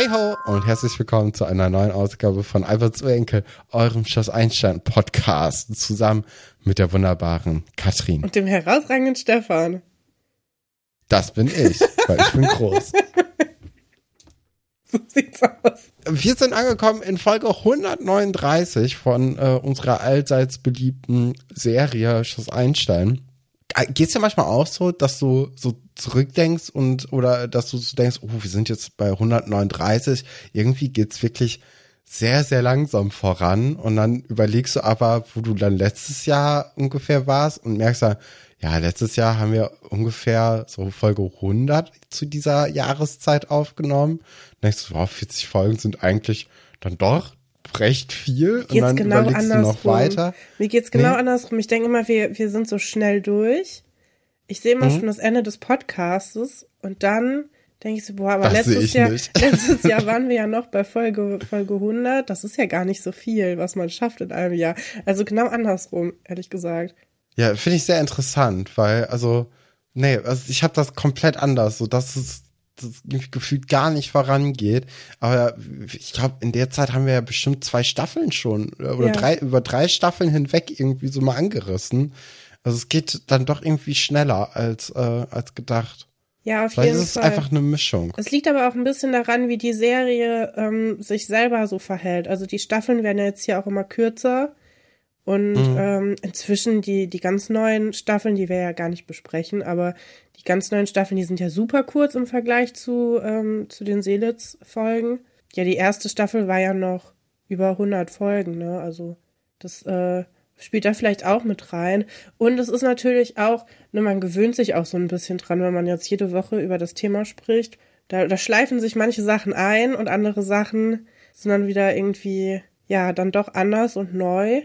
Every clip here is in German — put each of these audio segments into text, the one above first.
Hey ho und herzlich willkommen zu einer neuen Ausgabe von Albert zu Enkel, eurem Schloss Einstein Podcast, zusammen mit der wunderbaren Katrin. Und dem herausragenden Stefan. Das bin ich, weil ich bin groß. So sieht's aus. Wir sind angekommen in Folge 139 von äh, unserer allseits beliebten Serie Schloss Einstein. Äh, geht's dir manchmal auch so, dass du so zurückdenkst und oder dass du so denkst, oh, wir sind jetzt bei 139, irgendwie geht's wirklich sehr, sehr langsam voran und dann überlegst du aber, wo du dann letztes Jahr ungefähr warst und merkst dann, ja, letztes Jahr haben wir ungefähr so Folge 100 zu dieser Jahreszeit aufgenommen. Denkst du, wow, 40 Folgen sind eigentlich dann doch recht viel und dann genau überlegst du andersrum. noch weiter. Mir geht's genau Nee. andersrum. Ich denke immer, wir, wir sind so schnell durch. Ich sehe immer Mhm. schon das Ende des Podcastes und dann denke ich so, boah, aber Das letztes Jahr, letztes Jahr waren wir ja noch bei Folge, Folge 100. Das ist ja gar nicht so viel, was man schafft in einem Jahr. Also genau andersrum, ehrlich gesagt. Ja, finde ich sehr interessant, weil, also, nee, also ich habe das komplett anders, so dass es gefühlt gar nicht vorangeht. Aber ich glaube, in der Zeit haben wir ja bestimmt zwei Staffeln schon äh, oder Ja. drei, über drei Staffeln hinweg irgendwie so mal angerissen. Also es geht dann doch irgendwie schneller als, äh, als gedacht. Ja, auf Vielleicht jeden ist es Fall. einfach eine Mischung. Es liegt aber auch ein bisschen daran, wie die Serie ähm, sich selber so verhält. Also die Staffeln werden ja jetzt hier auch immer kürzer. Und Mhm. ähm, inzwischen die, die ganz neuen Staffeln, die wir ja gar nicht besprechen, aber die ganz neuen Staffeln, die sind ja super kurz im Vergleich zu, ähm, zu den Seelitz-Folgen. Ja, die erste Staffel war ja noch über 100 Folgen, ne? Also das äh, spielt da vielleicht auch mit rein. Und es ist natürlich auch, ne, man gewöhnt sich auch so ein bisschen dran, wenn man jetzt jede Woche über das Thema spricht. Da, da schleifen sich manche Sachen ein und andere Sachen sind dann wieder irgendwie, ja, dann doch anders und neu.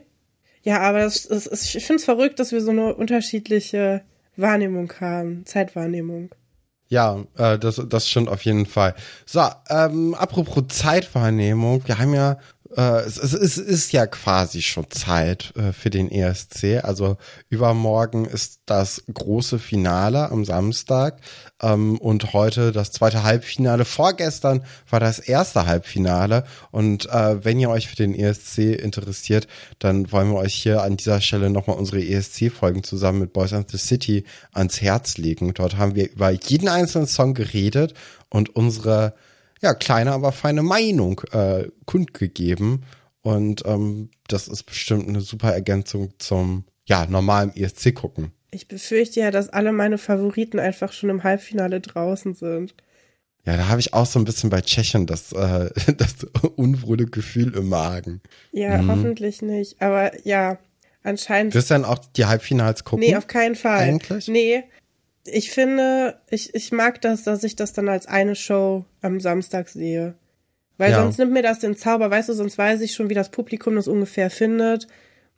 Ja, aber das, das, ich finde es verrückt, dass wir so eine unterschiedliche Wahrnehmung haben, Zeitwahrnehmung. Ja, äh, das, das stimmt auf jeden Fall. So, ähm, apropos Zeitwahrnehmung, wir haben ja, äh, es, es, es ist ja quasi schon Zeit äh, für den ESC. Also übermorgen ist das große Finale am Samstag ähm, und heute das zweite Halbfinale. Vorgestern war das erste Halbfinale und äh, wenn ihr euch für den ESC interessiert, dann wollen wir euch hier an dieser Stelle nochmal unsere ESC-Folgen zusammen mit Boys and the City ans Herz legen. Dort haben wir über jeden einzelnen Song geredet und unsere ja, kleine, aber feine Meinung äh, kundgegeben. Und ähm, das ist bestimmt eine super Ergänzung zum ja, normalen ESC gucken. Ich befürchte ja, dass alle meine Favoriten einfach schon im Halbfinale draußen sind. Ja, da habe ich auch so ein bisschen bei Tschechien das, äh, das unwohle Gefühl im Magen. Ja, Mhm. hoffentlich nicht. Aber ja, anscheinend. Wirst du dann auch die Halbfinals gucken? nee, auf keinen Fall. Eigentlich? Nee. Ich finde, ich, ich mag das, dass ich das dann als eine Show am Samstag sehe. Weil Ja. sonst nimmt mir das den Zauber, weißt du, sonst weiß ich schon, wie das Publikum das ungefähr findet.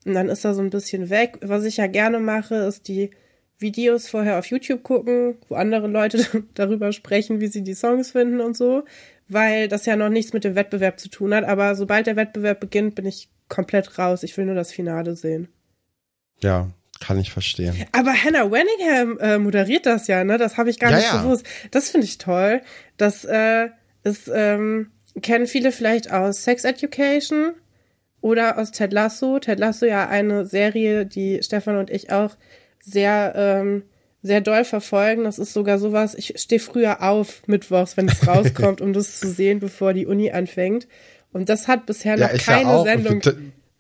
Und dann ist er so ein bisschen weg. Was ich ja gerne mache, ist die Videos vorher auf YouTube gucken, wo andere Leute darüber sprechen, wie sie die Songs finden und so. Weil das ja noch nichts mit dem Wettbewerb zu tun hat. Aber sobald der Wettbewerb beginnt, bin ich komplett raus. Ich will nur das Finale sehen. Ja, kann ich verstehen. Aber Hannah Wenningham äh, moderiert das ja, ne? Das habe ich gar Ja, nicht ja. gewusst. Das finde ich toll. Das äh, ist, ähm, kennen viele vielleicht aus Sex Education oder aus Ted Lasso. Ted Lasso ja eine Serie, die Stefan und ich auch sehr, ähm, sehr doll verfolgen. Das ist sogar sowas, ich stehe früher auf mittwochs, wenn es rauskommt, um das zu sehen, bevor die Uni anfängt. Und das hat bisher noch ich keine ja. Sendung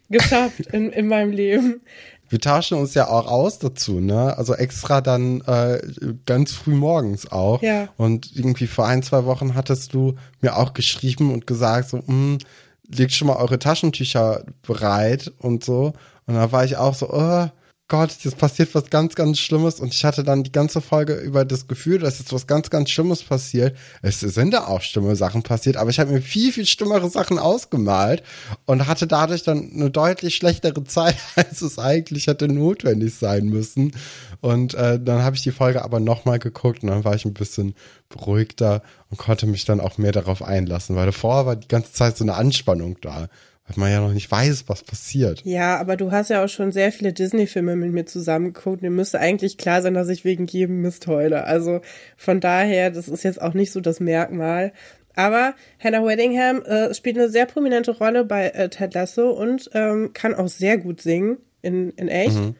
geschafft in, in meinem Leben. Wir tauschen uns ja auch aus dazu, ne? Also extra dann äh, ganz früh morgens auch. Ja. Und irgendwie vor ein, zwei Wochen hattest du mir auch geschrieben und gesagt, so, hm, legt schon mal eure Taschentücher bereit und so. Und da war ich auch so, oh Gott, jetzt passiert was ganz, ganz Schlimmes. Und ich hatte dann die ganze Folge über das Gefühl, dass jetzt was ganz, ganz Schlimmes passiert. Es sind da auch schlimme Sachen passiert, aber ich habe mir viel, viel schlimmere Sachen ausgemalt und hatte dadurch dann eine deutlich schlechtere Zeit, als es eigentlich hätte notwendig sein müssen. Und äh, dann habe ich die Folge aber nochmal geguckt und dann war ich ein bisschen beruhigter und konnte mich dann auch mehr darauf einlassen, weil davor war die ganze Zeit so eine Anspannung da, weil man ja noch nicht weiß, was passiert. Ja, aber du hast ja auch schon sehr viele Disney-Filme mit mir zusammengeguckt. Mir müsste eigentlich klar sein, dass ich wegen jedem Mist heule. Also von daher, das ist jetzt auch nicht so das Merkmal. Aber Hannah Weddingham äh, spielt eine sehr prominente Rolle bei äh, Ted Lasso und ähm, kann auch sehr gut singen in, in echt. Mhm.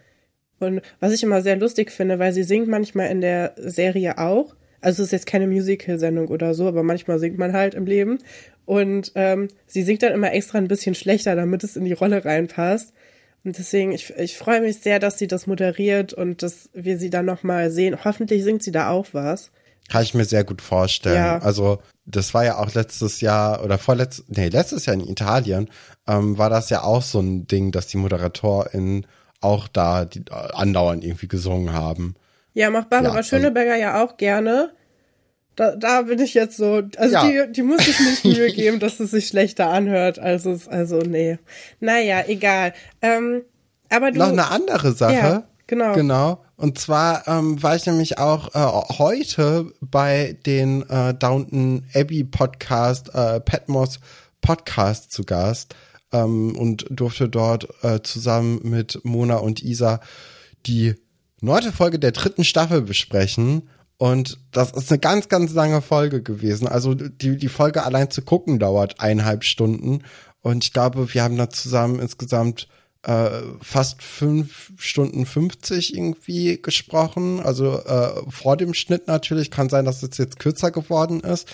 Und was ich immer sehr lustig finde, weil sie singt manchmal in der Serie auch. Also es ist jetzt keine Musical-Sendung oder so, aber manchmal singt man halt im Leben. Und ähm, sie singt dann immer extra ein bisschen schlechter, damit es in die Rolle reinpasst. Und deswegen, ich, ich freue mich sehr, dass sie das moderiert und dass wir sie dann nochmal sehen. Hoffentlich singt sie da auch was. Kann ich mir sehr gut vorstellen. Ja. Also, das war ja auch letztes Jahr oder vorletztes, nee, letztes Jahr in Italien, ähm, war das ja auch so ein Ding, dass die ModeratorInnen auch da die, äh, andauernd irgendwie gesungen haben. Ja, macht Barbara ja, also, Schöneberger ja auch gerne. Da, da bin ich jetzt so, also ja. die, die muss sich nicht Mühe geben, dass es sich schlechter anhört. Also, also nee. Naja, egal. Ähm, aber du. Noch eine andere Sache. Ja, genau. Genau. Und zwar ähm, war ich nämlich auch äh, heute bei den äh, Downton Abbey Podcast, äh, Patmos Podcast zu Gast ähm, und durfte dort äh, zusammen mit Mona und Isa die neunte Folge der dritten Staffel besprechen. Und das ist eine ganz, ganz lange Folge gewesen. Also die, die Folge allein zu gucken dauert eineinhalb Stunden. Und ich glaube, wir haben da zusammen insgesamt äh, fast fünf Stunden 50 irgendwie gesprochen. Also äh, vor dem Schnitt natürlich. Kann sein, dass es jetzt kürzer geworden ist.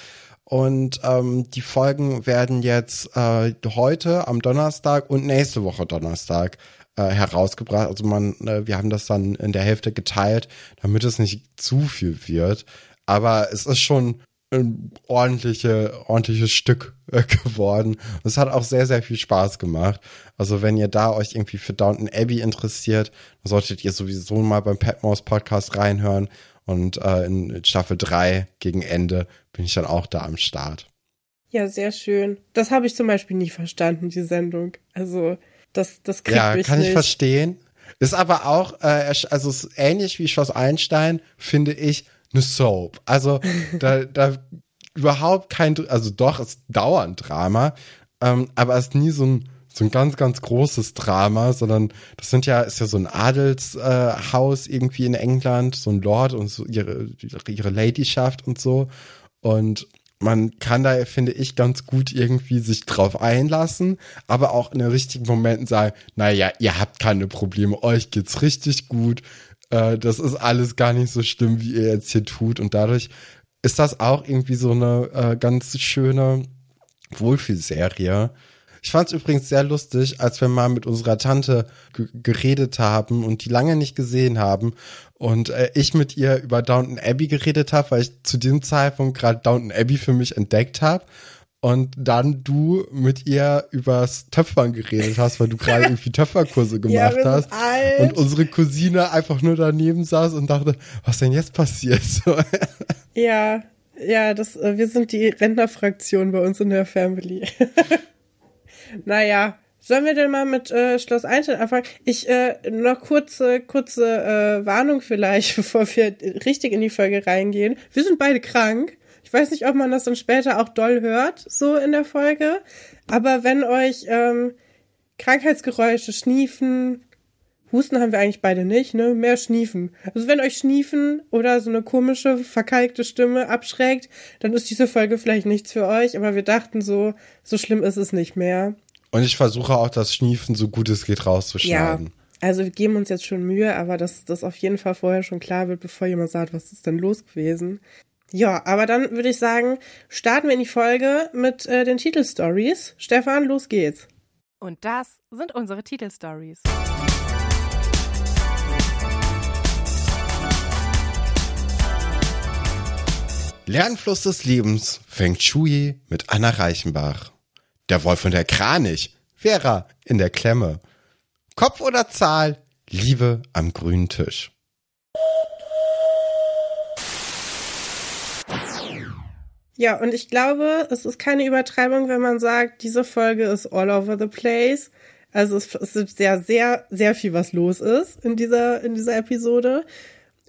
Und ähm, die Folgen werden jetzt äh, heute am Donnerstag und nächste Woche Donnerstag äh, herausgebracht. Also man, äh, wir haben das dann in der Hälfte geteilt, damit es nicht zu viel wird. Aber es ist schon ein ordentliche, ordentliches Stück äh, geworden. Es hat auch sehr, sehr viel Spaß gemacht. Also wenn ihr da euch irgendwie für Downton Abbey interessiert, dann solltet ihr sowieso mal beim Petmaus Podcast reinhören. Und äh, in Staffel 3 gegen Ende bin ich dann auch da am Start. Ja, sehr schön. Das habe ich zum Beispiel nie verstanden, die Sendung. Also das, das kriegt ja, mich kann nicht. ich verstehen. Ist aber auch, äh, also ist ähnlich wie Schloss Einstein, finde ich, eine Soap. Also da, da überhaupt kein, also doch, es ist dauernd Drama, ähm, aber es ist nie so ein, so ein ganz, ganz großes Drama, sondern das sind ja, ist ja so ein Adelshaus äh, irgendwie in England, so ein Lord und so ihre, ihre Ladyschaft und so. Und man kann da, finde ich, ganz gut irgendwie sich drauf einlassen, aber auch in den richtigen Momenten sagen, naja, ihr habt keine Probleme, euch geht's richtig gut, äh, das ist alles gar nicht so schlimm, wie ihr jetzt hier tut und dadurch ist das auch irgendwie so eine äh, ganz schöne Wohlfühlserie. Ich fand es übrigens sehr lustig, als wir mal mit unserer Tante geredet haben und die lange nicht gesehen haben und äh, ich mit ihr über Downton Abbey geredet habe, weil ich zu diesem Zeitpunkt gerade Downton Abbey für mich entdeckt habe und dann du mit ihr übers Töpfern geredet hast, weil du gerade irgendwie Töpferkurse gemacht ja, hast alt. und unsere Cousine einfach nur daneben saß und dachte, was denn jetzt passiert? ja, ja, das, äh, wir sind die Rentnerfraktion bei uns in der Family. naja, Sollen wir denn mal mit äh, Schloss Einstein anfangen? Ich äh, noch kurze kurze äh, Warnung vielleicht, bevor wir richtig in die Folge reingehen. Wir sind beide krank. Ich weiß nicht, ob man das dann später auch doll hört, so in der Folge. Aber wenn euch ähm, Krankheitsgeräusche, Schniefen, Husten haben wir eigentlich beide nicht, ne? Mehr Schniefen. Also wenn euch Schniefen oder so eine komische, verkalkte Stimme abschreckt, dann ist diese Folge vielleicht nichts für euch. Aber wir dachten so, so schlimm ist es nicht mehr. Und ich versuche auch das Schniefen so gut es geht rauszuschneiden. Ja, also wir geben uns jetzt schon Mühe, aber dass das auf jeden Fall vorher schon klar wird, bevor jemand sagt, was ist denn los gewesen. Ja, aber dann würde ich sagen, starten wir in die Folge mit äh, den Titelstories. Stefan, los geht's. Und das sind unsere Titelstories. Lernfluss des Lebens fängt Shui mit Anna Reichenbach. Der Wolf und der Kranich. Vera in der Klemme. Kopf oder Zahl? Liebe am grünen Tisch. Ja, und ich glaube, es ist keine Übertreibung, wenn man sagt, diese Folge ist all over the place. Also es, es ist sehr, sehr, sehr viel, was los ist in dieser, in dieser Episode.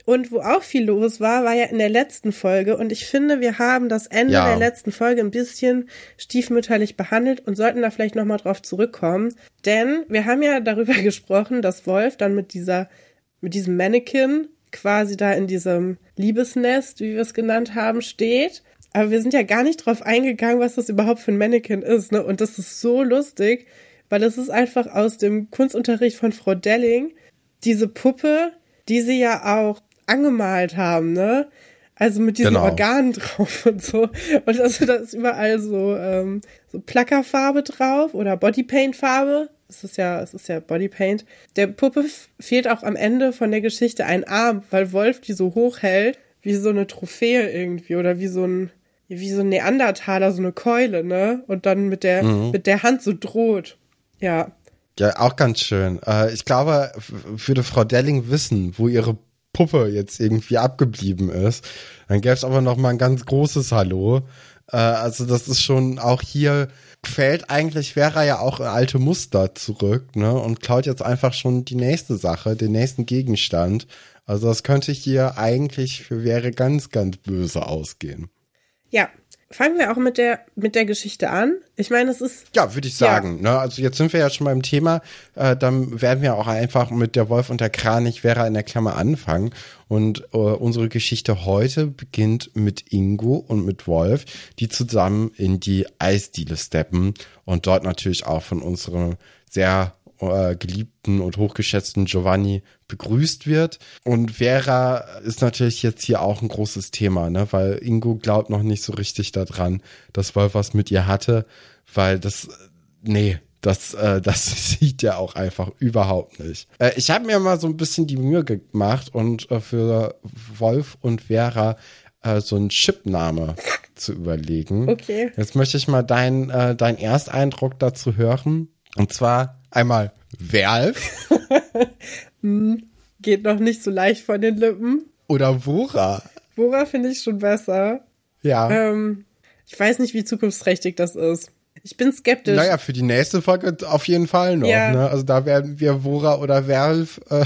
Und wo auch viel los war, war ja in der letzten Folge. Und ich finde, wir haben das Ende ja. der letzten Folge ein bisschen stiefmütterlich behandelt und sollten da vielleicht nochmal drauf zurückkommen. Denn wir haben ja darüber gesprochen, dass Wolf dann mit dieser, mit diesem Mannequin quasi da in diesem Liebesnest, wie wir es genannt haben, steht. Aber wir sind ja gar nicht drauf eingegangen, was das überhaupt für ein Mannequin ist, ne? Und das ist so lustig, weil das ist einfach aus dem Kunstunterricht von Frau Delling diese Puppe, die sie ja auch angemalt haben, ne? Also mit diesen Genau. Organen drauf und so. Und also da ist überall so, ähm, so Plackerfarbe drauf oder Bodypaint-Farbe. Es ist ja, es ist ja Bodypaint. Der Puppe fehlt auch am Ende von der Geschichte ein Arm, weil Wolf die so hoch hält, wie so eine Trophäe irgendwie oder wie so ein, wie so ein Neandertaler, so eine Keule, ne? Und dann mit der, mit der Hand so droht. Ja. Ja, auch ganz schön. Äh, ich glaube, würde Frau Delling wissen, wo ihre Puppe jetzt irgendwie abgeblieben ist, dann gäbe es aber noch mal ein ganz großes Hallo. Äh, also das ist schon auch hier fällt eigentlich Vera ja auch in alte Muster zurück, ne? Und klaut jetzt einfach schon die nächste Sache, den nächsten Gegenstand. Also das könnte hier eigentlich für Vera ganz, ganz böse ausgehen. Ja. Fangen wir auch mit der, mit der Geschichte an. Ich meine, es ist, Ja, würde ich sagen. Ne? Also jetzt sind wir ja schon beim Thema. Äh, dann werden wir auch einfach mit der Wolf und der Kranich Vera in der Klammer anfangen. Und äh, unsere Geschichte heute beginnt mit Ingo und mit Wolf, die zusammen in die Eisdiele steppen und dort natürlich auch von unserem sehr äh, geliebten und hochgeschätzten Giovanni begrüßt wird. Und Vera ist natürlich jetzt hier auch ein großes Thema, ne? weil Ingo glaubt noch nicht so richtig daran, dass Wolf was mit ihr hatte, weil das, nee, das, äh, das sieht er auch einfach überhaupt nicht. Äh, ich habe mir mal so ein bisschen die Mühe gemacht und äh, für Wolf und Vera äh, so einen Chipname zu überlegen. Okay. Jetzt möchte ich mal deinen äh, dein Ersteindruck dazu hören. Und zwar einmal Werf geht noch nicht so leicht von den Lippen. oder Wora. Wora finde ich schon besser. Ja. Ähm, ich weiß nicht, wie zukunftsträchtig das ist. Ich bin skeptisch. Naja, für die nächste Folge auf jeden Fall noch. Ja. Ne? Also da werden wir Wora oder Werf. Äh,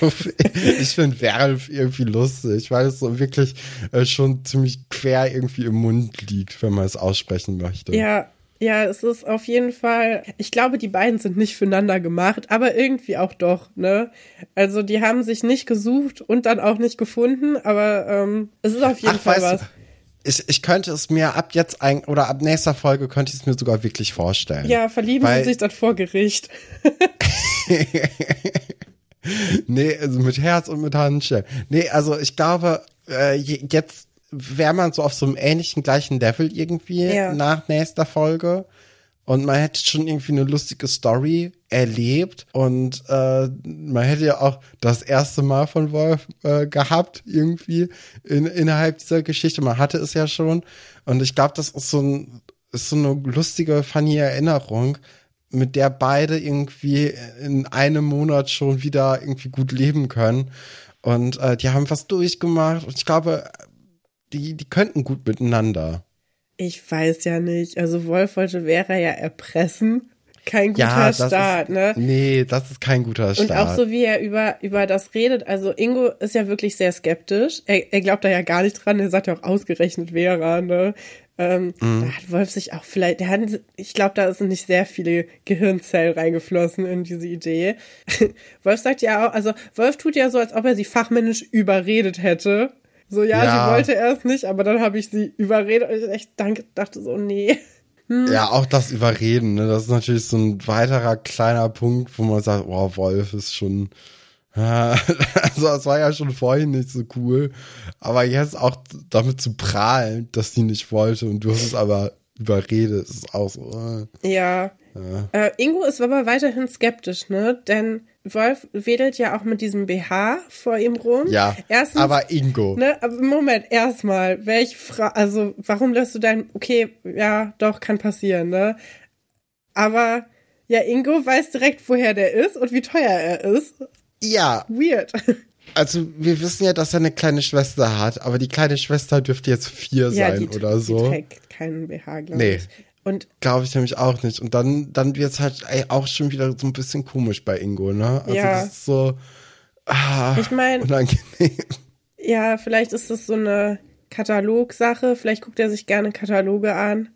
ich finde Werf irgendwie lustig, weil es so wirklich äh, schon ziemlich quer irgendwie im Mund liegt, wenn man es aussprechen möchte. Ja, ja, es ist auf jeden Fall. Ich glaube, die beiden sind nicht füreinander gemacht, aber irgendwie auch doch, ne? Also die haben sich nicht gesucht und dann auch nicht gefunden, aber ähm, es ist auf jeden Ach, Fall weißt was. du, ich, ich könnte es mir ab jetzt ein, oder ab nächster Folge könnte ich es mir sogar wirklich vorstellen. Ja, verlieben sie sich dann vor Gericht. Nee, also mit Herz und mit Handschellen. Nee, also ich glaube, äh, je- jetzt wäre man so auf so einem ähnlichen gleichen Level irgendwie Ja. nach nächster Folge. Und man hätte schon irgendwie eine lustige Story erlebt. Und äh, man hätte ja auch das erste Mal von Wolf äh, gehabt, irgendwie in, innerhalb dieser Geschichte. Man hatte es ja schon. Und ich glaube, das ist so, ein, ist so eine lustige, funny Erinnerung, mit der beide irgendwie in einem Monat schon wieder irgendwie gut leben können. Und äh, die haben was durchgemacht. Und ich glaube, die, die könnten gut miteinander. Ich weiß ja nicht. Also Wolf wollte Vera ja erpressen. Kein guter ja, Start, ist, ne? Nee, das ist kein guter Start. Und auch so, wie er über, über das redet. Also Ingo ist ja wirklich sehr skeptisch. Er, er glaubt da ja gar nicht dran. Er sagt ja auch ausgerechnet Vera, ne? Ähm, Mhm. Da hat Wolf sich auch vielleicht, der hat, ich glaube, da sind nicht sehr viele Gehirnzellen reingeflossen in diese Idee. Wolf sagt ja auch, also Wolf tut ja so, als ob er sie fachmännisch überredet hätte. So, ja, Ja. sie wollte erst nicht, aber dann habe ich sie überredet. Und ich echt danke, dachte so, nee. Ja, auch das Überreden, ne? Das ist natürlich so ein weiterer kleiner Punkt, wo man sagt, oh, Wolf ist schon. Ja, Also, das war ja schon vorhin nicht so cool. Aber jetzt auch damit zu prahlen, dass sie nicht wollte und du hast es aber überredet, ist auch so. Äh. Ja. Äh, Ingo ist aber weiterhin skeptisch, ne? Denn Wolf wedelt ja auch mit diesem BH vor ihm rum. Ja, Erstens, aber Ingo. Ne, aber Moment, erstmal, welche Frage, also warum lässt du dein, okay, ja, doch, kann passieren, ne? Aber ja, Ingo weiß direkt, woher der ist und wie teuer er ist. Ja, Weird. also wir wissen ja, dass er eine kleine Schwester hat, aber die kleine Schwester dürfte jetzt vier ja, sein die, oder die so. trägt keinen BH, glaube Nee. ich. Und Glaube ich nämlich auch nicht. Und dann, dann wird's halt ey, auch schon wieder so ein bisschen komisch bei Ingo, ne? Also Ja. das ist so ah, ich meine, unangenehm. ja, vielleicht ist das so eine Katalogsache, vielleicht guckt er sich gerne Kataloge an.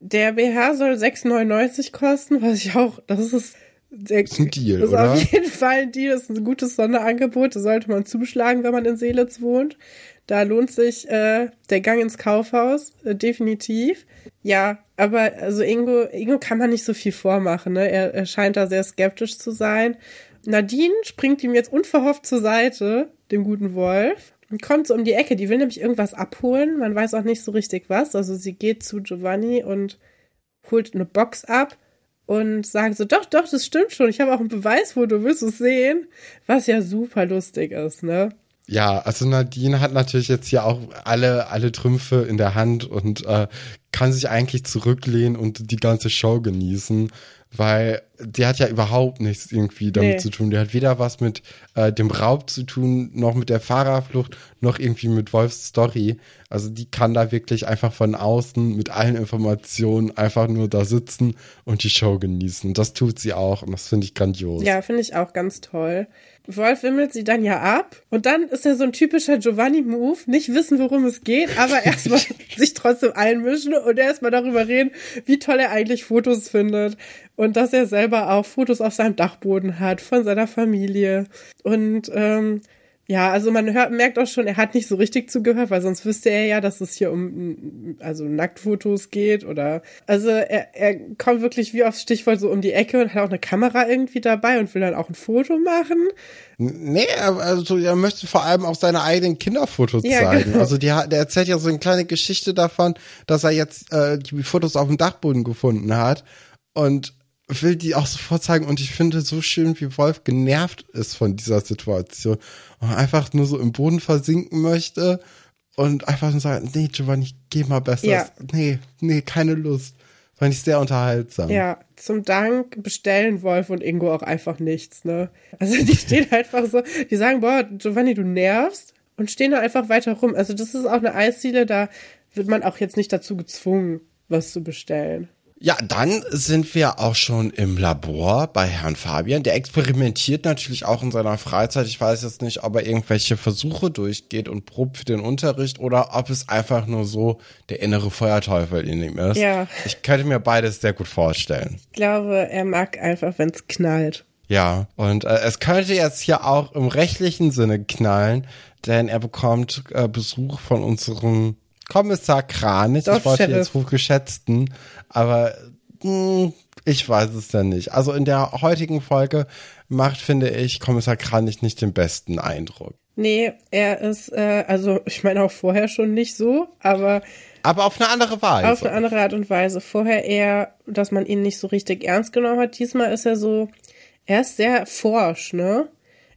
Der BH soll 6,99 kosten, was ich auch, das ist, der, ist ein Deal, das ist oder? auf jeden Fall ein Deal, das ist ein gutes Sonderangebot, da sollte man zuschlagen, wenn man in Seelitz wohnt. Da lohnt sich äh, der Gang ins Kaufhaus, äh, definitiv. Ja, aber also Ingo, Ingo kann man nicht so viel vormachen. Ne? Er, er scheint da sehr skeptisch zu sein. Nadine springt ihm jetzt unverhofft zur Seite, dem guten Wolf, und kommt so um die Ecke. Die will nämlich irgendwas abholen. Man weiß auch nicht so richtig was. Also sie geht zu Giovanni und holt eine Box ab und sagt so, doch, doch, das stimmt schon. Ich habe auch ein Beweisfoto, willst du es sehen? Was ja super lustig ist, ne? Ja, also Nadine hat natürlich jetzt hier auch alle, alle Trümpfe in der Hand und äh, kann sich eigentlich zurücklehnen und die ganze Show genießen weil die hat ja überhaupt nichts irgendwie damit nee. zu tun. Die hat weder was mit äh, dem Raub zu tun, noch mit der Fahrerflucht, noch irgendwie mit Wolfs Story. Also die kann da wirklich einfach von außen mit allen Informationen einfach nur da sitzen und die Show genießen. Das tut sie auch und das finde ich grandios. Ja, finde ich auch ganz toll. Wolf wimmelt sie dann ja ab. Und dann ist er so ein typischer Giovanni-Move, nicht wissen, worum es geht, aber erstmal sich trotzdem einmischen und erstmal darüber reden, wie toll er eigentlich Fotos findet. Und dass er selber auch Fotos auf seinem Dachboden hat von seiner Familie. Und ähm, ja, also man hört, merkt auch schon, er hat nicht so richtig zugehört, weil sonst wüsste er ja, dass es hier um also Nacktfotos geht oder also er, er kommt wirklich wie aufs Stichwort so um die Ecke und hat auch eine Kamera irgendwie dabei und will dann auch ein Foto machen. Nee, also er möchte vor allem auch seine eigenen Kinderfotos ja, zeigen. Genau. Also die, der erzählt ja so eine kleine Geschichte davon, dass er jetzt äh, die Fotos auf dem Dachboden gefunden hat und will die auch sofort zeigen und ich finde so schön, wie Wolf genervt ist von dieser Situation und einfach nur so im Boden versinken möchte und einfach nur sagen, nee, Giovanni, geh mal besser. Ja. Nee, nee, keine Lust. Fand ich sehr unterhaltsam. Ja, zum Dank bestellen Wolf und Ingo auch einfach nichts, ne? Also die stehen einfach so, die sagen, boah, Giovanni, du nervst und stehen da einfach weiter rum. Also das ist auch eine Eisziele, da wird man auch jetzt nicht dazu gezwungen, was zu bestellen. Ja, dann sind wir auch schon im Labor bei Herrn Fabian. Der experimentiert natürlich auch in seiner Freizeit. Ich weiß jetzt nicht, ob er irgendwelche Versuche durchgeht und probt für den Unterricht oder ob es einfach nur so der innere Feuerteufel in ihm ist. Ja. Ich könnte mir beides sehr gut vorstellen. Ich glaube, er mag einfach, wenn es knallt. Ja, und äh, es könnte jetzt hier auch im rechtlichen Sinne knallen, denn er bekommt äh, Besuch von unserem Kommissar Kranich, ich wollte jetzt hochgeschätzten, aber mh, hm, ich weiß es ja nicht. Also in der heutigen Folge macht, finde ich, Kommissar Kranich nicht den besten Eindruck. Nee, er ist, äh, also ich meine auch vorher schon nicht so, aber. Aber auf eine andere Weise. Auf eine andere Art und Weise. Vorher eher, dass man ihn nicht so richtig ernst genommen hat. Diesmal ist er so, er ist sehr forsch, ne?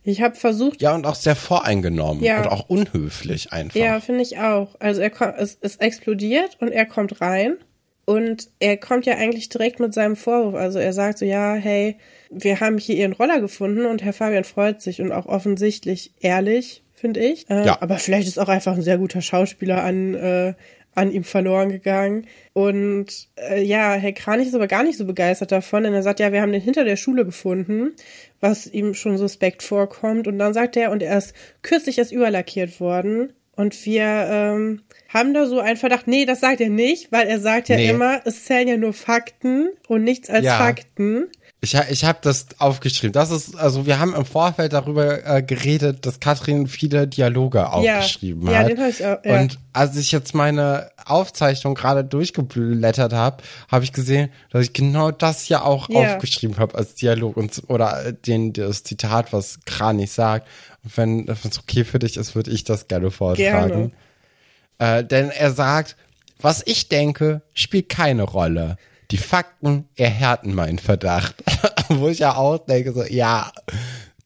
Ich habe versucht. Ja, und auch sehr voreingenommen ja. und auch unhöflich einfach. Ja, finde ich auch. Also er kommt, es, es explodiert und er kommt rein und er kommt ja eigentlich direkt mit seinem Vorwurf. Also er sagt so, ja, hey, wir haben hier ihren Roller gefunden und Herr Fabian freut sich und auch offensichtlich ehrlich, finde ich. Äh, ja. Aber vielleicht ist auch einfach ein sehr guter Schauspieler an, äh, an ihm verloren gegangen. Und äh, ja, Herr Kranich ist aber gar nicht so begeistert davon, denn er sagt, ja, wir haben den hinter der Schule gefunden, was ihm schon suspekt vorkommt. Und dann sagt er, und er ist kürzlich erst überlackiert worden. Und wir ähm, haben da so einen Verdacht, nee, das sagt er nicht, weil er sagt ja nee. immer, es zählen ja nur Fakten und nichts als ja. Fakten. Ich, ich habe das aufgeschrieben. Das ist, also wir haben im Vorfeld darüber äh, geredet, dass Katrin viele Dialoge aufgeschrieben ja, hat. Ja, den hab ich auch, ja. Und als ich jetzt meine Aufzeichnung gerade durchgeblättert habe, habe ich gesehen, dass ich genau das ja auch ja. aufgeschrieben habe als Dialog und oder den das Zitat, was Kranich sagt. Und wenn es okay für dich ist, würde ich das gerne vortragen. Gerne. Äh, denn er sagt, was ich denke, spielt keine Rolle die Fakten erhärten meinen Verdacht. Wo ich ja auch denke, so, ja,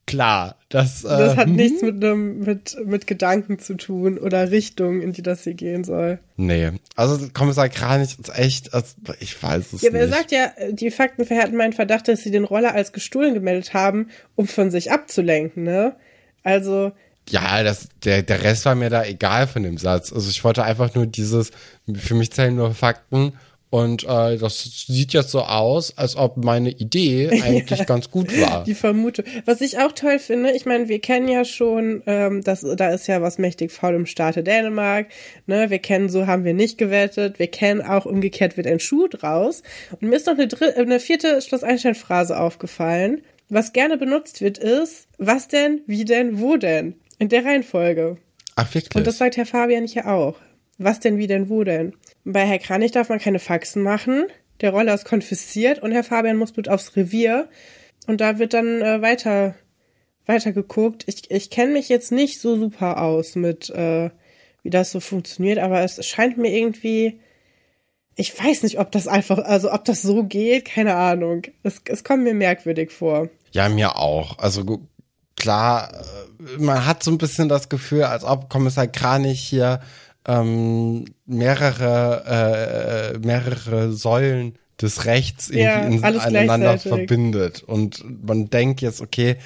klar, das. Äh, das hat hm? nichts mit einem, mit, mit Gedanken zu tun oder Richtung, in die das hier gehen soll. Nee, also Kommissar Kranich ist echt, also, ich weiß es ja, nicht. Ja, er sagt ja, die Fakten verhärten meinen Verdacht, dass sie den Roller als gestohlen gemeldet haben, um von sich abzulenken, ne? Also, ja, das, der, der Rest war mir da egal von dem Satz. Also ich wollte einfach nur dieses, für mich zählen nur Fakten und äh, das sieht jetzt so aus, als ob meine Idee eigentlich ja, ganz gut war. Die Vermutung. Was ich auch toll finde, ich meine, wir kennen ja schon, ähm, dass da ist ja was mächtig faul im Staate Dänemark. Ne, wir kennen, so haben wir nicht gewettet. Wir kennen auch, umgekehrt wird ein Schuh draus. Und mir ist noch eine, dritte, eine vierte Schloss-Einstein-Phrase aufgefallen. Was gerne benutzt wird, ist, was denn, wie denn, wo denn? In der Reihenfolge. Ach, wirklich? Und das sagt Herr Fabian hier auch. Was denn, wie denn, wo denn? Bei Herr Kranich darf man keine Faxen machen. Der Roller ist konfisziert und Herr Fabian muss mit aufs Revier. Und da wird dann äh, weiter, weiter geguckt. Ich, ich kenne mich jetzt nicht so super aus mit, äh, wie das so funktioniert, aber es scheint mir irgendwie, ich weiß nicht, ob das einfach, also ob das so geht, keine Ahnung. Es, es kommt mir merkwürdig vor. Ja, mir auch. Also klar, äh, man hat so ein bisschen das Gefühl, als ob Kommissar Kranich hier ähm, mehrere, äh, mehrere Säulen des Rechts irgendwie Ja, gleichzeitig. verbindet. Und man denkt jetzt, okay,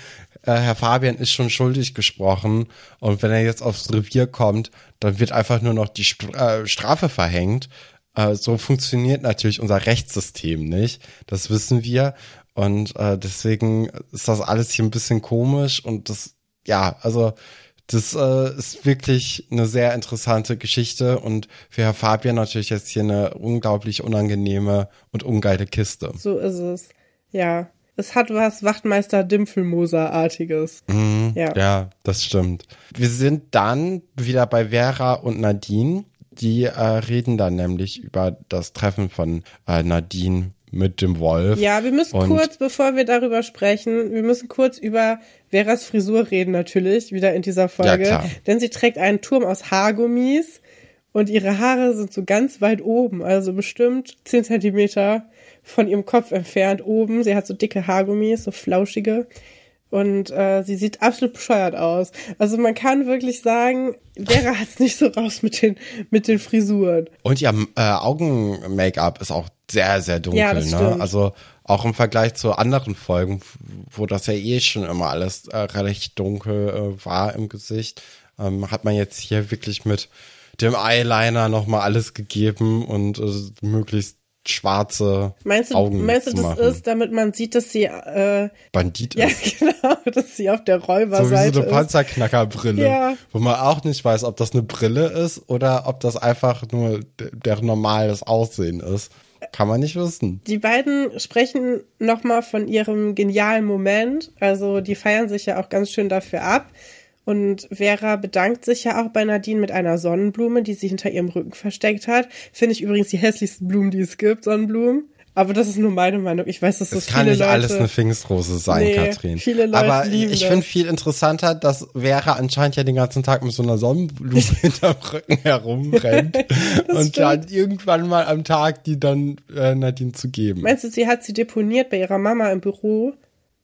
äh, Herr Fabian ist schon schuldig gesprochen und wenn er jetzt aufs Revier kommt, dann wird einfach nur noch die äh, Strafe verhängt. Äh, so funktioniert natürlich unser Rechtssystem nicht. Das wissen wir. Und äh, deswegen ist das alles hier ein bisschen komisch und das, ja, also das äh, ist wirklich eine sehr interessante Geschichte und für Herr Fabian natürlich jetzt hier eine unglaublich unangenehme und ungeile Kiste. So ist es. Ja. Es hat was Wachtmeister Dimpfelmoser-artiges. Mhm, Ja. ja, das stimmt. Wir sind dann wieder bei Vera und Nadine. Die äh, reden dann nämlich über das Treffen von äh, Nadine mit dem Wolf. Ja, wir müssen Und- kurz, bevor wir darüber sprechen, wir müssen kurz über Veras Frisur reden natürlich, wieder in dieser Folge. klar. Denn sie trägt einen Turm aus Haargummis und ihre Haare sind so ganz weit oben, also bestimmt 10 Zentimeter von ihrem Kopf entfernt oben. Sie hat so dicke Haargummis, so flauschige. Und äh, sie sieht absolut bescheuert aus. Also man kann wirklich sagen, Vera hat's nicht so raus mit den, mit den Frisuren. Und ihr äh, Augen-Make-up ist auch sehr, sehr dunkel. Ja, ne? Also auch im Vergleich zu anderen Folgen, wo das ja eh schon immer alles äh, recht dunkel äh, war im Gesicht, ähm, hat man jetzt hier wirklich mit dem Eyeliner nochmal alles gegeben und äh, möglichst schwarze Meinst du, Augen meinst du das machen. ist, damit man sieht, dass sie äh, Bandit Ja, ist. genau, dass sie auf der So wie Räuberseite so eine ist. Panzerknackerbrille, Ja. wo man auch nicht weiß, ob das eine Brille ist oder ob das einfach nur d- deren normales Aussehen ist. Kann man nicht wissen. Die beiden sprechen nochmal von ihrem genialen Moment. Also die feiern sich ja auch ganz schön dafür ab. Und Vera bedankt sich ja auch bei Nadine mit einer Sonnenblume, die sie hinter ihrem Rücken versteckt hat. Finde ich übrigens die hässlichsten Blumen, die es gibt, Sonnenblumen. Aber das ist nur meine Meinung. Ich weiß, dass das Es kann nicht Leute alles eine Pfingstrose sein, Nee, Katrin. viele Leute Aber ich finde viel interessanter, dass Vera anscheinend ja den ganzen Tag mit so einer Sonnenblume hinterm Rücken herumrennt und stimmt. dann irgendwann mal am Tag die dann äh, Nadine zu geben. Meinst du, sie hat sie deponiert bei ihrer Mama im Büro?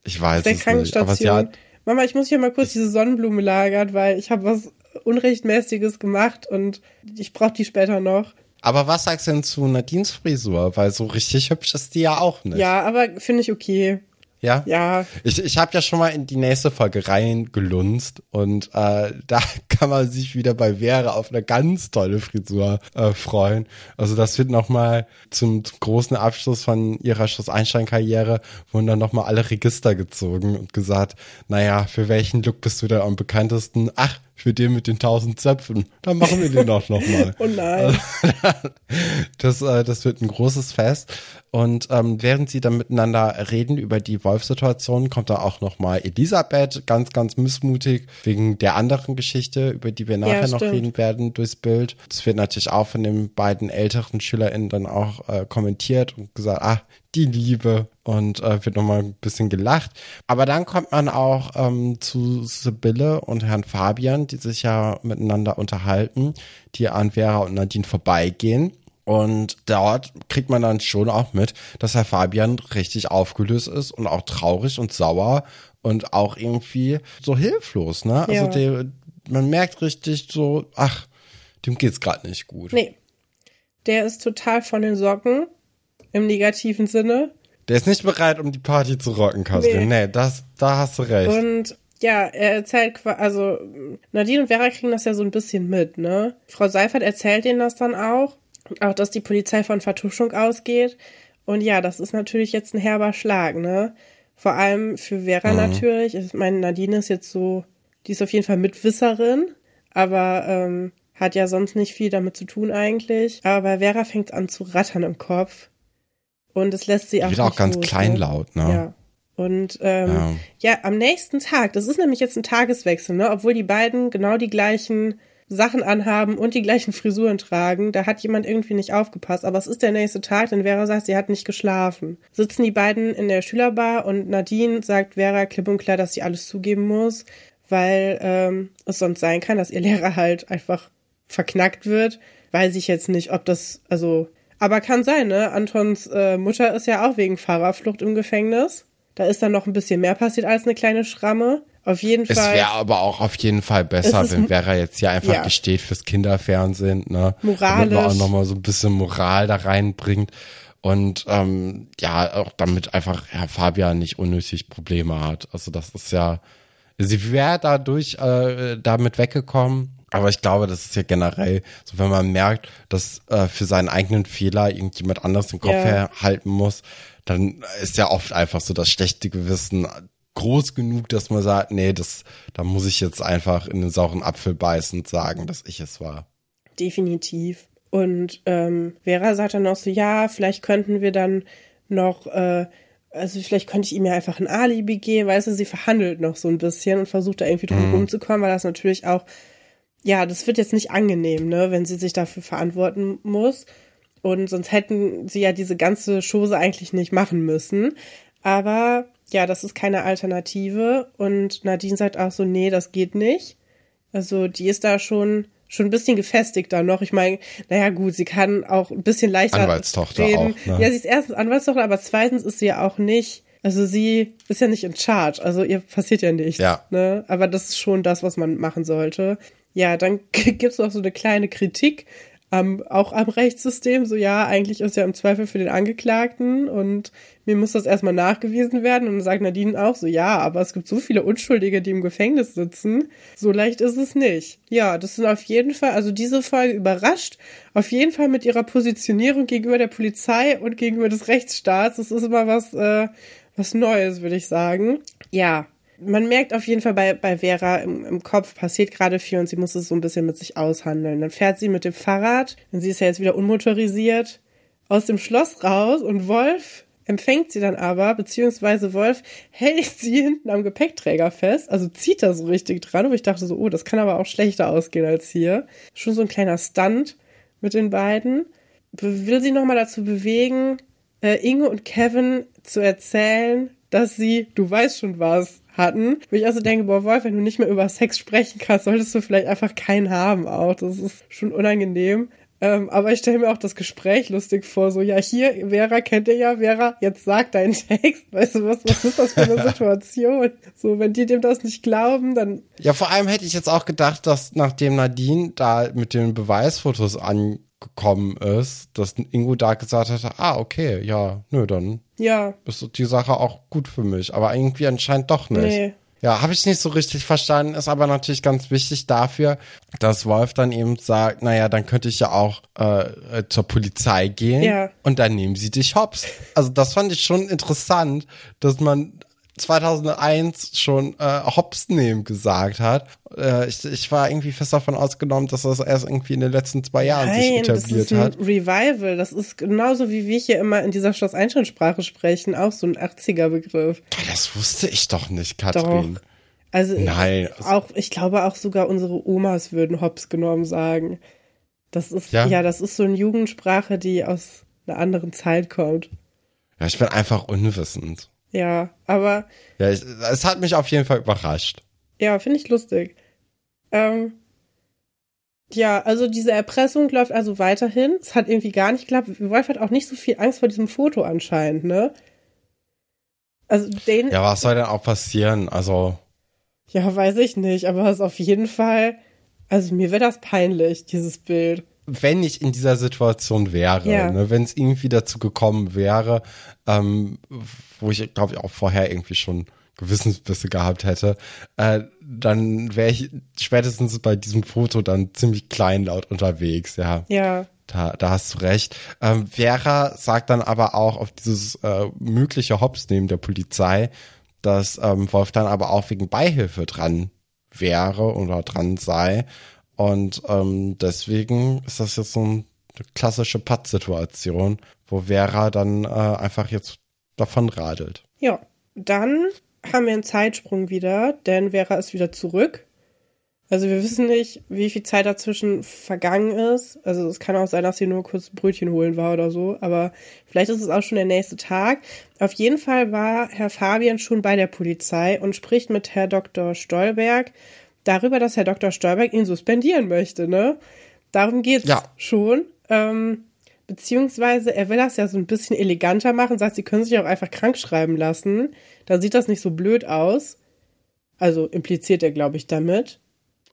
Ich weiß der es nicht. Aber sie Krankenstation. hat, Mama, ich muss hier mal kurz diese Sonnenblume lagern, weil ich habe was Unrechtmäßiges gemacht und ich brauche die später noch. Aber was sagst du denn zu Nadines Frisur? Weil so richtig hübsch ist die ja auch nicht. Ja, aber finde ich okay. Ja? Ja, Ich, ich habe ja schon mal in die nächste Folge reingelunzt und äh, da kann man sich wieder bei Vera auf eine ganz tolle Frisur äh, freuen. Also das wird nochmal zum, zum großen Abschluss von ihrer Schloss-Einstein-Karriere wurden dann nochmal alle Register gezogen und gesagt, naja, für welchen Look bist du da am bekanntesten? Ach, für den mit den tausend Zöpfen. Dann machen wir den auch nochmal. oh nein. Das, äh, das wird ein großes Fest. Und ähm, während sie dann miteinander reden über die Wolfsituation, kommt da auch nochmal Elisabeth ganz, ganz missmutig wegen der anderen Geschichte, über die wir nachher noch stimmt. reden werden, durchs Bild. Es wird natürlich auch von den beiden älteren SchülerInnen dann auch äh, kommentiert und gesagt, ah, die Liebe und äh, wird nochmal ein bisschen gelacht. Aber dann kommt man auch ähm, zu Sibylle und Herrn Fabian, die sich ja miteinander unterhalten, die an Vera und Nadine vorbeigehen. Und dort kriegt man dann schon auch mit, dass Herr Fabian richtig aufgelöst ist und auch traurig und sauer und auch irgendwie so hilflos, ne? Also Ja. der, man merkt richtig so, ach, dem geht's gerade nicht gut. Nee. Der ist total von den Socken. Im negativen Sinne. Der ist nicht bereit, um die Party zu rocken, Katrin. Nee, das, da hast du recht. Und ja, er erzählt, also Nadine und Vera kriegen das ja so ein bisschen mit, ne? Frau Seifert erzählt ihnen das dann auch. Auch, dass die Polizei von Vertuschung ausgeht. Und ja, das ist natürlich jetzt ein herber Schlag, ne? Vor allem für Vera natürlich. Ich meine, Nadine ist jetzt so, die ist auf jeden Fall Mitwisserin, aber ähm, hat ja sonst nicht viel damit zu tun eigentlich. Aber bei Vera fängt es an zu rattern im Kopf. Und es lässt sie auch Wird auch ganz los, kleinlaut, ne? Ja. Und ähm, ja. am nächsten Tag, das ist nämlich jetzt ein Tageswechsel, ne? Obwohl die beiden genau die gleichen Sachen anhaben und die gleichen Frisuren tragen. Da hat jemand irgendwie nicht aufgepasst. Aber es ist der nächste Tag, denn Vera sagt, sie hat nicht geschlafen. Sitzen die beiden in der Schülerbar und Nadine sagt Vera klipp und klar, dass sie alles zugeben muss, weil ähm, es sonst sein kann, dass ihr Lehrer halt einfach verknackt wird. Weiß ich jetzt nicht, ob das, also, aber kann sein, ne? Antons äh, Mutter ist ja auch wegen Fahrerflucht im Gefängnis. Da ist dann noch ein bisschen mehr passiert als eine kleine Schramme. Auf jeden es Fall. Es wäre aber auch auf jeden Fall besser, wenn Vera jetzt hier einfach ja. gesteht fürs Kinderfernsehen, ne? Moralisch. Damit man auch nochmal so ein bisschen Moral da reinbringt. Und ähm, ja, auch damit einfach Herr Fabian nicht unnötig Probleme hat. Also das ist ja, sie wäre dadurch äh, damit weggekommen. Aber ich glaube, das ist ja generell, so wenn man merkt, dass äh, für seinen eigenen Fehler irgendjemand anders den Kopf Ja. halten muss, dann ist ja oft einfach so das schlechte Gewissen groß genug, dass man sagt, nee, das, da muss ich jetzt einfach in den sauren Apfel beißen und sagen, dass ich es war. Definitiv. Und ähm, Vera sagt dann noch so, ja, vielleicht könnten wir dann noch, äh, also vielleicht könnte ich ihm ja einfach ein Alibi geben, weißt du, sie verhandelt noch so ein bisschen und versucht da irgendwie drum rumzukommen, weil das natürlich auch, ja, das wird jetzt nicht angenehm, ne, wenn sie sich dafür verantworten muss. Und sonst hätten sie ja diese ganze Chose eigentlich nicht machen müssen. Aber ja, das ist keine Alternative. Und Nadine sagt auch so, nee, das geht nicht. Also die ist da schon schon ein bisschen gefestigter noch. Ich meine, naja gut, sie kann auch ein bisschen leichter Anwaltstochter reden. auch, ne? Ja, sie ist erstens Anwaltstochter, aber zweitens ist sie ja auch nicht, also sie ist ja nicht in Charge, also ihr passiert ja nichts. Ja. Ne? Aber das ist schon das, was man machen sollte. Ja, dann gibt's noch so eine kleine Kritik am, auch am Rechtssystem. So, ja, eigentlich ist ja im Zweifel für den Angeklagten und mir muss das erstmal nachgewiesen werden. Und dann sagt Nadine auch so, ja, aber es gibt so viele Unschuldige, die im Gefängnis sitzen. So leicht ist es nicht. Ja, das sind auf jeden Fall, also diese Folge überrascht auf jeden Fall mit ihrer Positionierung gegenüber der Polizei und gegenüber des Rechtsstaats. Das ist immer was, äh, was Neues, würde ich sagen. Ja, man merkt auf jeden Fall bei, bei Vera im, im Kopf passiert gerade viel und sie muss es so ein bisschen mit sich aushandeln. Dann fährt sie mit dem Fahrrad, denn sie ist ja jetzt wieder unmotorisiert, aus dem Schloss raus und Wolf empfängt sie dann aber, beziehungsweise Wolf hält sie hinten am Gepäckträger fest, also zieht da so richtig dran, wo ich dachte so, oh, das kann aber auch schlechter ausgehen als hier. Schon so ein kleiner Stunt mit den beiden. Will sie nochmal dazu bewegen, äh, Inge und Kevin zu erzählen, dass sie, du weißt schon was, hatten. Wo ich also denke, boah, Wolf, wenn du nicht mehr über Sex sprechen kannst, solltest du vielleicht einfach keinen haben auch. Das ist schon unangenehm. Ähm, aber ich stelle mir auch das Gespräch lustig vor, so, ja, hier, Vera kennt ihr ja, Vera, jetzt sag deinen Text. Weißt du, was, was ist das für eine Situation? So, wenn die dem das nicht glauben, dann, Ja, vor allem hätte ich jetzt auch gedacht, dass nachdem Nadine da mit den Beweisfotos angekommen ist, dass Ingo da gesagt hat, ah, okay, ja, nö, dann ja, ist die Sache auch gut für mich. Aber irgendwie anscheinend doch nicht. nee. Ja, habe ich nicht so richtig verstanden, ist aber natürlich ganz wichtig dafür, dass Wolf dann eben sagt, naja, dann könnte ich ja auch äh, zur Polizei gehen Ja. und dann nehmen sie dich hops. Also das fand ich schon interessant, dass man 2001 schon äh, hops nehmen gesagt hat. Äh, ich, ich war irgendwie fest davon ausgenommen, dass das erst irgendwie in den letzten zwei Jahren sich Nein, das etabliert ist ein hat. Revival. Das ist genauso wie wir hier immer in dieser Schloss Einstein-Sprache sprechen, auch so ein 80er-Begriff. Das wusste ich doch nicht, Katrin. Also Nein. auch, ich glaube auch sogar unsere Omas würden Hops genommen sagen. Das ist, Ja? ja, das ist so eine Jugendsprache, die aus einer anderen Zeit kommt. Ja, ich bin einfach unwissend. Ja, aber Ja, ich, es hat mich auf jeden Fall überrascht. ja, finde ich lustig. Ähm, ja, also diese Erpressung läuft also weiterhin. Es hat irgendwie gar nicht geklappt. Wolf hat auch nicht so viel Angst vor diesem Foto anscheinend, ne? Also den, Ja, was soll denn auch passieren? Also, ja, weiß ich nicht, aber es ist auf jeden Fall, also mir wäre das peinlich, dieses Bild. Wenn ich in dieser Situation wäre, Ja. ne, wenn es irgendwie dazu gekommen wäre, ähm, wo ich, glaube ich, auch vorher irgendwie schon Gewissensbisse gehabt hätte, äh, dann wäre ich spätestens bei diesem Foto dann ziemlich kleinlaut unterwegs, ja. Ja, Da, da hast du recht. Ähm, Vera sagt dann aber auch auf dieses äh, mögliche Hops neben der Polizei, dass ähm, Wolf dann aber auch wegen Beihilfe dran wäre oder dran sei. Und ähm, deswegen ist das jetzt so ein, eine klassische Patt-Situation, wo Vera dann äh, einfach jetzt davon radelt. Ja, dann haben wir einen Zeitsprung wieder, denn Vera ist wieder zurück. Also wir wissen nicht, wie viel Zeit dazwischen vergangen ist. Also es kann auch sein, dass sie nur kurz Brötchen holen war oder so. Aber vielleicht ist es auch schon der nächste Tag. Auf jeden Fall war Herr Fabian schon bei der Polizei und spricht mit Herr Dr. Stolberg darüber, dass Herr Dr. Stolberg ihn suspendieren möchte. Ne? Darum geht's Ja. schon. Ähm, beziehungsweise er will das ja so ein bisschen eleganter machen. Sagt, sie können sich auch einfach krank schreiben lassen. Da sieht das nicht so blöd aus. Also impliziert er, glaube ich, damit.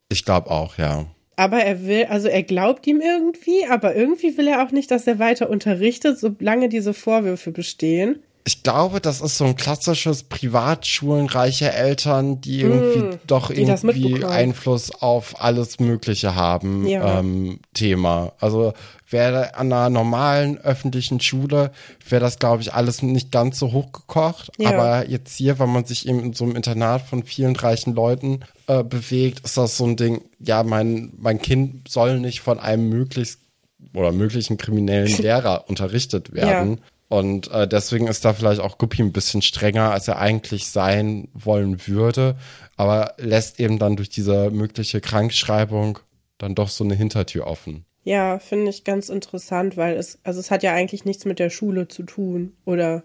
Ich glaube auch, ja. Aber er will, also er glaubt ihm irgendwie, aber irgendwie will er auch nicht, dass er weiter unterrichtet, solange diese Vorwürfe bestehen. Ich glaube, das ist so ein klassisches Privatschulenreiche Eltern, die irgendwie doch Mm, die das irgendwie. Einfluss auf alles Mögliche haben, Ja. ähm, Thema. Also wäre an einer normalen öffentlichen Schule, wäre das, glaube ich, alles nicht ganz so hochgekocht. Ja. Aber jetzt hier, wenn man sich eben in so einem Internat von vielen reichen Leuten äh, bewegt, ist das so ein Ding, ja, mein, mein Kind soll nicht von einem möglichst oder möglichen kriminellen Lehrer unterrichtet werden. Und äh, deswegen ist da vielleicht auch Guppi ein bisschen strenger, als er eigentlich sein wollen würde, aber lässt eben dann durch diese mögliche Krankschreibung dann doch so eine Hintertür offen. Ja, finde ich ganz interessant, weil es, also es hat ja eigentlich nichts mit der Schule zu tun. Oder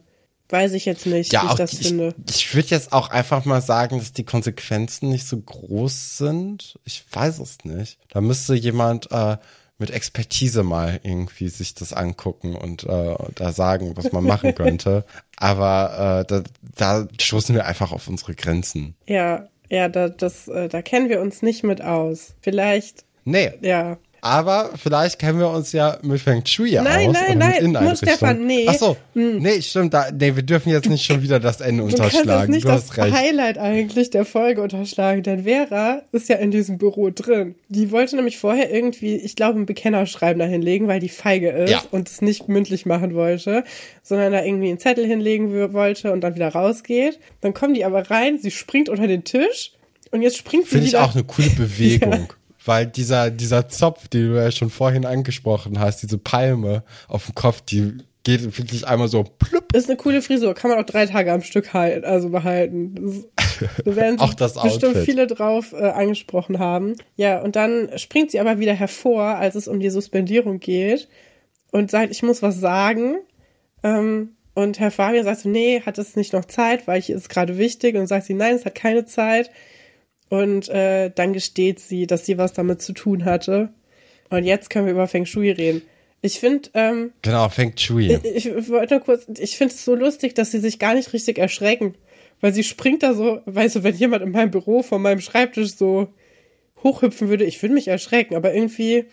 weiß ich jetzt nicht, wie ich das die- finde. ich, ich würde jetzt auch einfach mal sagen, dass die Konsequenzen nicht so groß sind. Ich weiß es nicht. Da müsste jemand äh, mit Expertise mal irgendwie sich das angucken und äh, da sagen, was man machen könnte. Aber äh, da, da stoßen wir einfach auf unsere Grenzen. Ja, ja, da, das, äh, da kennen wir uns nicht mit aus. Vielleicht, Nee, ja. Aber vielleicht kennen wir uns ja mit Feng Shui ja Nein, aus. nein, mit nein, Inneneinrichtung. Stefan, nee. Hm. Ach so, nee, stimmt. Da, nee, wir dürfen jetzt nicht schon wieder das Ende Du kannst jetzt unterschlagen. nicht du das hast recht. Highlight eigentlich der Folge unterschlagen, denn Vera ist ja in diesem Büro drin. Die wollte nämlich vorher irgendwie, ich glaube, ein Bekennerschreiben da hinlegen, weil die feige ist Ja. und es nicht mündlich machen wollte, sondern da irgendwie einen Zettel hinlegen wollte und dann wieder rausgeht. Dann kommen die aber rein, sie springt unter den Tisch und jetzt springt sie Finde ich wieder. auch eine coole Bewegung. Weil dieser, dieser Zopf, den du ja schon vorhin angesprochen hast, diese Palme auf dem Kopf, die geht wirklich einmal so plupp. ist eine coole Frisur, kann man auch drei Tage am Stück halten, also behalten. Das, da werden Auch das bestimmt Outfit. viele drauf äh, angesprochen haben. Ja, und dann springt sie aber wieder hervor, als es um die Suspendierung geht und sagt, ich muss was sagen. Ähm, und Herr Fabian sagt so, nee, hat es nicht noch Zeit, weil ich ist gerade wichtig. Und sagt sie, nein, es hat keine Zeit. Und äh, dann gesteht sie, dass sie was damit zu tun hatte. Und jetzt können wir über Feng Shui reden. Ich finde, ähm, Genau, Feng Shui. ich wollte nur kurz, ich finde es so lustig, dass sie sich gar nicht richtig erschrecken. Weil sie springt da so, weißt du, wenn jemand in meinem Büro vor meinem Schreibtisch so hochhüpfen würde, ich würde mich erschrecken, aber irgendwie,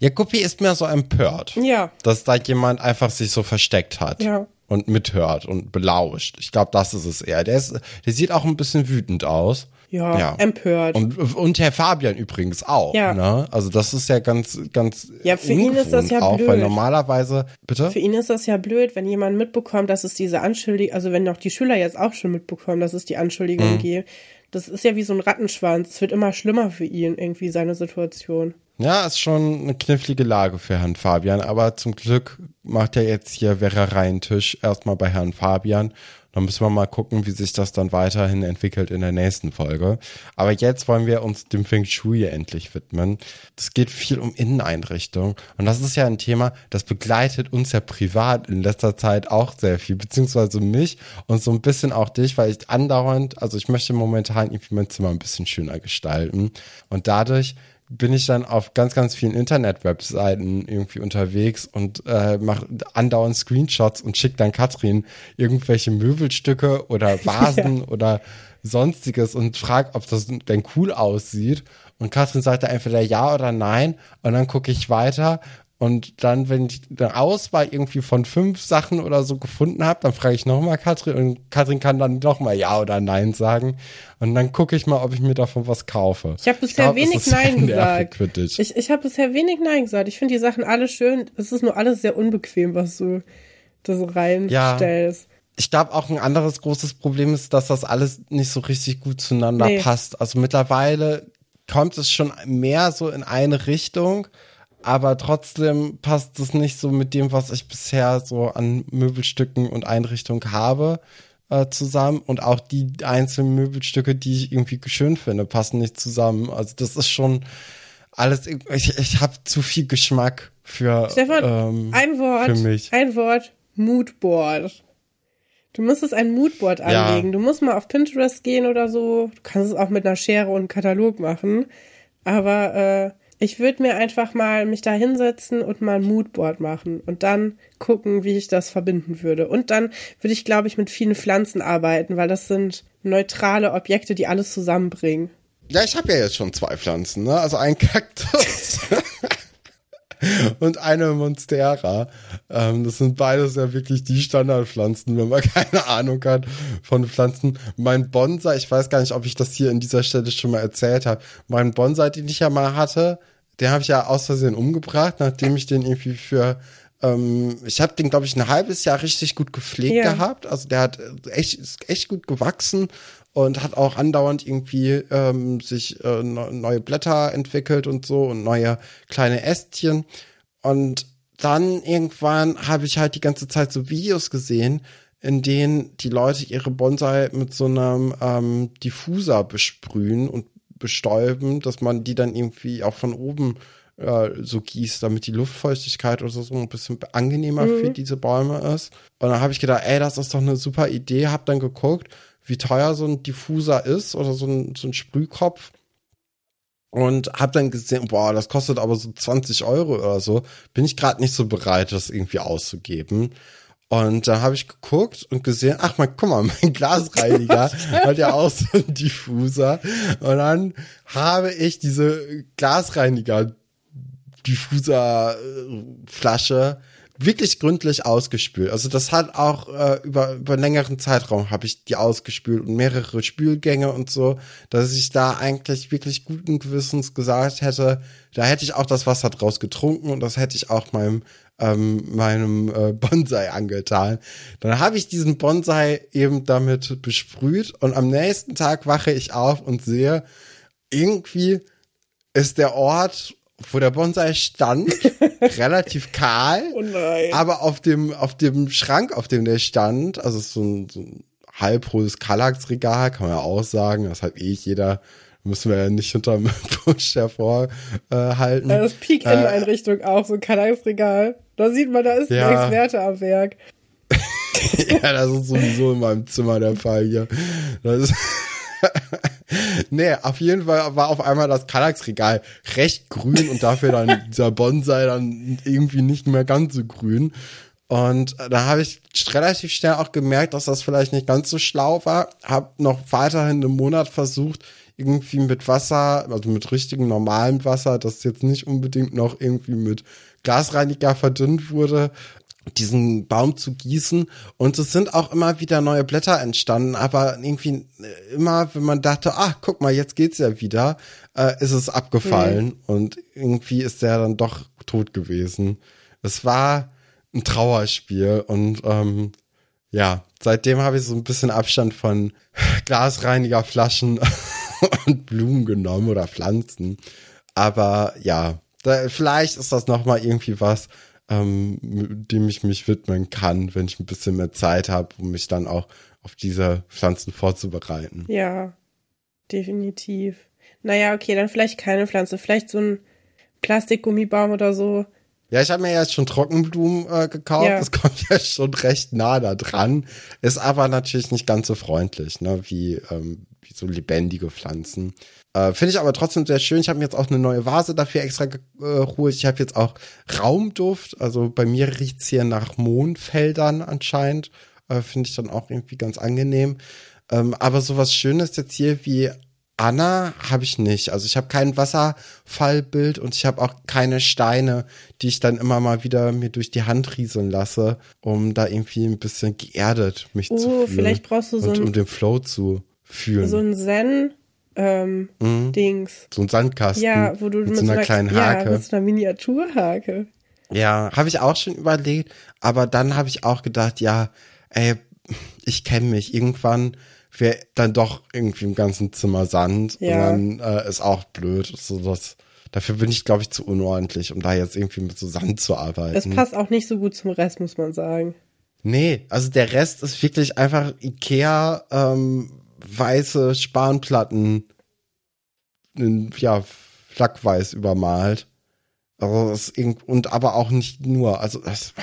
Ja, Guppi ist mehr so empört, ja, dass da jemand einfach sich so versteckt hat. Ja. Und mithört und belauscht. Ich glaube, das ist es eher. Der, ist, der sieht auch ein bisschen wütend aus. Ja, Ja. empört. Und, und Herr Fabian übrigens auch. Ja. Ne? Also das ist ja ganz, ganz Ja, für ihn ist das ja auch, blöd. weil normalerweise, bitte? Für ihn ist das ja blöd, wenn jemand mitbekommt, dass es diese Anschuldigung, also wenn auch die Schüler jetzt auch schon mitbekommen, dass es die Anschuldigung Mhm. gibt. Das ist ja wie so ein Rattenschwanz. Es wird immer schlimmer für ihn, irgendwie seine Situation. Ja, ist schon eine knifflige Lage für Herrn Fabian, aber zum Glück macht er jetzt hier Vera Reinttisch erstmal bei Herrn Fabian. Dann müssen wir mal gucken, wie sich das dann weiterhin entwickelt in der nächsten Folge. Aber jetzt wollen wir uns dem Feng Shui endlich widmen. Es geht viel um Inneneinrichtung. Und das ist ja ein Thema, das begleitet uns ja privat in letzter Zeit auch sehr viel, beziehungsweise mich und so ein bisschen auch dich, weil ich andauernd, also ich möchte momentan irgendwie mein Zimmer ein bisschen schöner gestalten. Und dadurch bin ich dann auf ganz, ganz vielen Internet-Webseiten irgendwie unterwegs und äh, mache andauernd Screenshots und schicke dann Katrin irgendwelche Möbelstücke oder Vasen oder sonstiges und frag, ob das denn cool aussieht. Und Katrin sagt da entweder ja oder nein und dann gucke ich weiter und dann, wenn ich eine Auswahl irgendwie von fünf Sachen oder so gefunden habe, dann frage ich nochmal Katrin und Katrin kann dann nochmal Ja oder Nein sagen. Und dann gucke ich mal, ob ich mir davon was kaufe. Ich habe bisher glaub, es wenig Nein gesagt. Ich, ich habe bisher wenig Nein gesagt. Ich finde die Sachen alle schön. Es ist nur alles sehr unbequem, was du da so reinstellst. ich glaube auch ein anderes großes Problem ist, dass das alles nicht so richtig gut zueinander Nee. passt. Also mittlerweile kommt es schon mehr so in eine Richtung, aber trotzdem passt es nicht so mit dem, was ich bisher so an Möbelstücken und Einrichtungen habe. äh, zusammen und auch die einzelnen Möbelstücke, die ich irgendwie schön finde, passen nicht zusammen. Also das ist schon alles, ich, ich habe zu viel Geschmack für, Stefan, ähm, ein Wort, für mich. ein Wort, Moodboard. Du musstest ein Moodboard Ja. anlegen. Du musst mal auf Pinterest gehen oder so. Du kannst es auch mit einer Schere und einem Katalog machen. Aber äh, ich würde mir einfach mal mich da hinsetzen und mal ein Moodboard machen und dann gucken, wie ich das verbinden würde. Und dann würde ich, glaube ich, mit vielen Pflanzen arbeiten, weil das sind neutrale Objekte, die alles zusammenbringen. Ja, ich habe ja jetzt schon zwei Pflanzen, ne? Also ein Kaktus und eine Monstera. Ähm, das sind beides ja wirklich die Standardpflanzen, wenn man keine Ahnung hat von Pflanzen. Mein Bonsai, ich weiß gar nicht, ob ich das hier in dieser Stelle schon mal erzählt habe. Mein Bonsai, den ich ja mal hatte, den habe ich ja aus Versehen umgebracht, nachdem ich den irgendwie für ähm, ich habe den, glaube ich, ein halbes Jahr richtig gut gepflegt Ja. gehabt. Also der hat äh, echt, ist echt gut gewachsen und hat auch andauernd irgendwie ähm, sich äh, ne- neue Blätter entwickelt und so und neue kleine Ästchen. Und dann irgendwann habe ich halt die ganze Zeit so Videos gesehen, in denen die Leute ihre Bonsai mit so einem ähm, Diffuser besprühen und bestäuben, dass man die dann irgendwie auch von oben äh, so gießt, damit die Luftfeuchtigkeit oder so ein bisschen angenehmer für diese Bäume ist. Und dann habe ich gedacht, ey, das ist doch eine super Idee. Hab dann geguckt, wie teuer so ein Diffuser ist oder so ein, so ein Sprühkopf. Und hab dann gesehen, boah, das kostet aber so 20 Euro oder so. Bin ich gerade nicht so bereit, das irgendwie auszugeben. Und da habe ich geguckt und gesehen, ach mal, guck mal, mein Glasreiniger hat ja auch so einen Diffuser. Und dann habe ich diese Glasreiniger Diffuserflasche wirklich gründlich ausgespült. Also das hat auch äh, über über längeren Zeitraum habe ich die ausgespült und mehrere Spülgänge und so, dass ich da eigentlich wirklich guten Gewissens gesagt hätte, da hätte ich auch das Wasser draus getrunken und das hätte ich auch meinem ähm, meinem äh, Bonsai angetan. Dann habe ich diesen Bonsai eben damit besprüht und am nächsten Tag wache ich auf und sehe, irgendwie ist der Ort, wo der Bonsai stand, relativ kahl. Oh. Aber auf dem, auf dem Schrank, auf dem der stand, also so ein, so ein halbhohes Kallax-Regal, kann man ja auch sagen, das hat eh jeder, müssen wir ja nicht hinterm Busch hervorhalten. Äh. Das Peak-End-Einrichtung auch, so ein Kanalsregal. Da sieht man, da ist ein Ja. Experte am Werk. ja, das ist sowieso in meinem Zimmer der Fall hier. Das ist nee, auf jeden Fall war auf einmal das Kallax-Regal recht grün und dafür dann dieser Bonsai dann irgendwie nicht mehr ganz so grün. Und da habe ich relativ schnell auch gemerkt, dass das vielleicht nicht ganz so schlau war. Hab noch weiterhin einen Monat versucht, irgendwie mit Wasser, also mit richtigem normalem Wasser, das jetzt nicht unbedingt noch irgendwie mit Glasreiniger verdünnt wurde, diesen Baum zu gießen. Und es sind auch immer wieder neue Blätter entstanden, aber irgendwie äh, immer, wenn man dachte, ach, guck mal, jetzt geht's ja wieder, äh, ist es abgefallen und irgendwie ist der dann doch tot gewesen. Es war ein Trauerspiel und ähm, ja, seitdem habe ich so ein bisschen Abstand von Glasreinigerflaschen und Blumen genommen oder Pflanzen. Aber ja, da, vielleicht ist das nochmal irgendwie was, ähm, dem ich mich widmen kann, wenn ich ein bisschen mehr Zeit habe, um mich dann auch auf diese Pflanzen vorzubereiten. Ja, definitiv. Naja, okay, dann vielleicht keine Pflanze. Vielleicht so ein Plastikgummibaum oder so. Ja, ich habe mir jetzt schon Trockenblumen äh, gekauft. Ja. Das kommt ja schon recht nah da dran. Ist aber natürlich nicht ganz so freundlich, ne, wie, ähm, wie so lebendige Pflanzen. Äh, Finde ich aber trotzdem sehr schön. Ich habe mir jetzt auch eine neue Vase dafür extra geholt. Ich habe jetzt auch Raumduft. Also bei mir riecht's hier nach Mohnfeldern anscheinend. Äh, Finde ich dann auch irgendwie ganz angenehm. Ähm, aber sowas Schönes jetzt hier wie Anna habe ich nicht. Also ich habe kein Wasserfallbild und ich habe auch keine Steine, die ich dann immer mal wieder mir durch die Hand rieseln lasse, um da irgendwie ein bisschen geerdet mich Oh, zu fühlen. vielleicht brauchst du so und ein- um den Flow zu fühlen. So ein Zen ähm, Mhm. Dings. so ein Sandkasten Ja, wo du mit so einer kleinen Ja, Hake. mit so einer Miniaturhake. Ja, habe ich auch schon überlegt, aber dann habe ich auch gedacht, ja, ey, ich kenne mich. Irgendwann wäre dann doch irgendwie im ganzen Zimmer Sand Ja. und dann äh, ist auch blöd. So das, dafür bin ich, glaube ich, zu unordentlich, um da jetzt irgendwie mit so Sand zu arbeiten. Das passt auch nicht so gut zum Rest, muss man sagen. Nee, also der Rest ist wirklich einfach Ikea, ähm, weiße Spanplatten, in, ja, flackweiß übermalt. Also das ist und aber auch nicht nur, also das,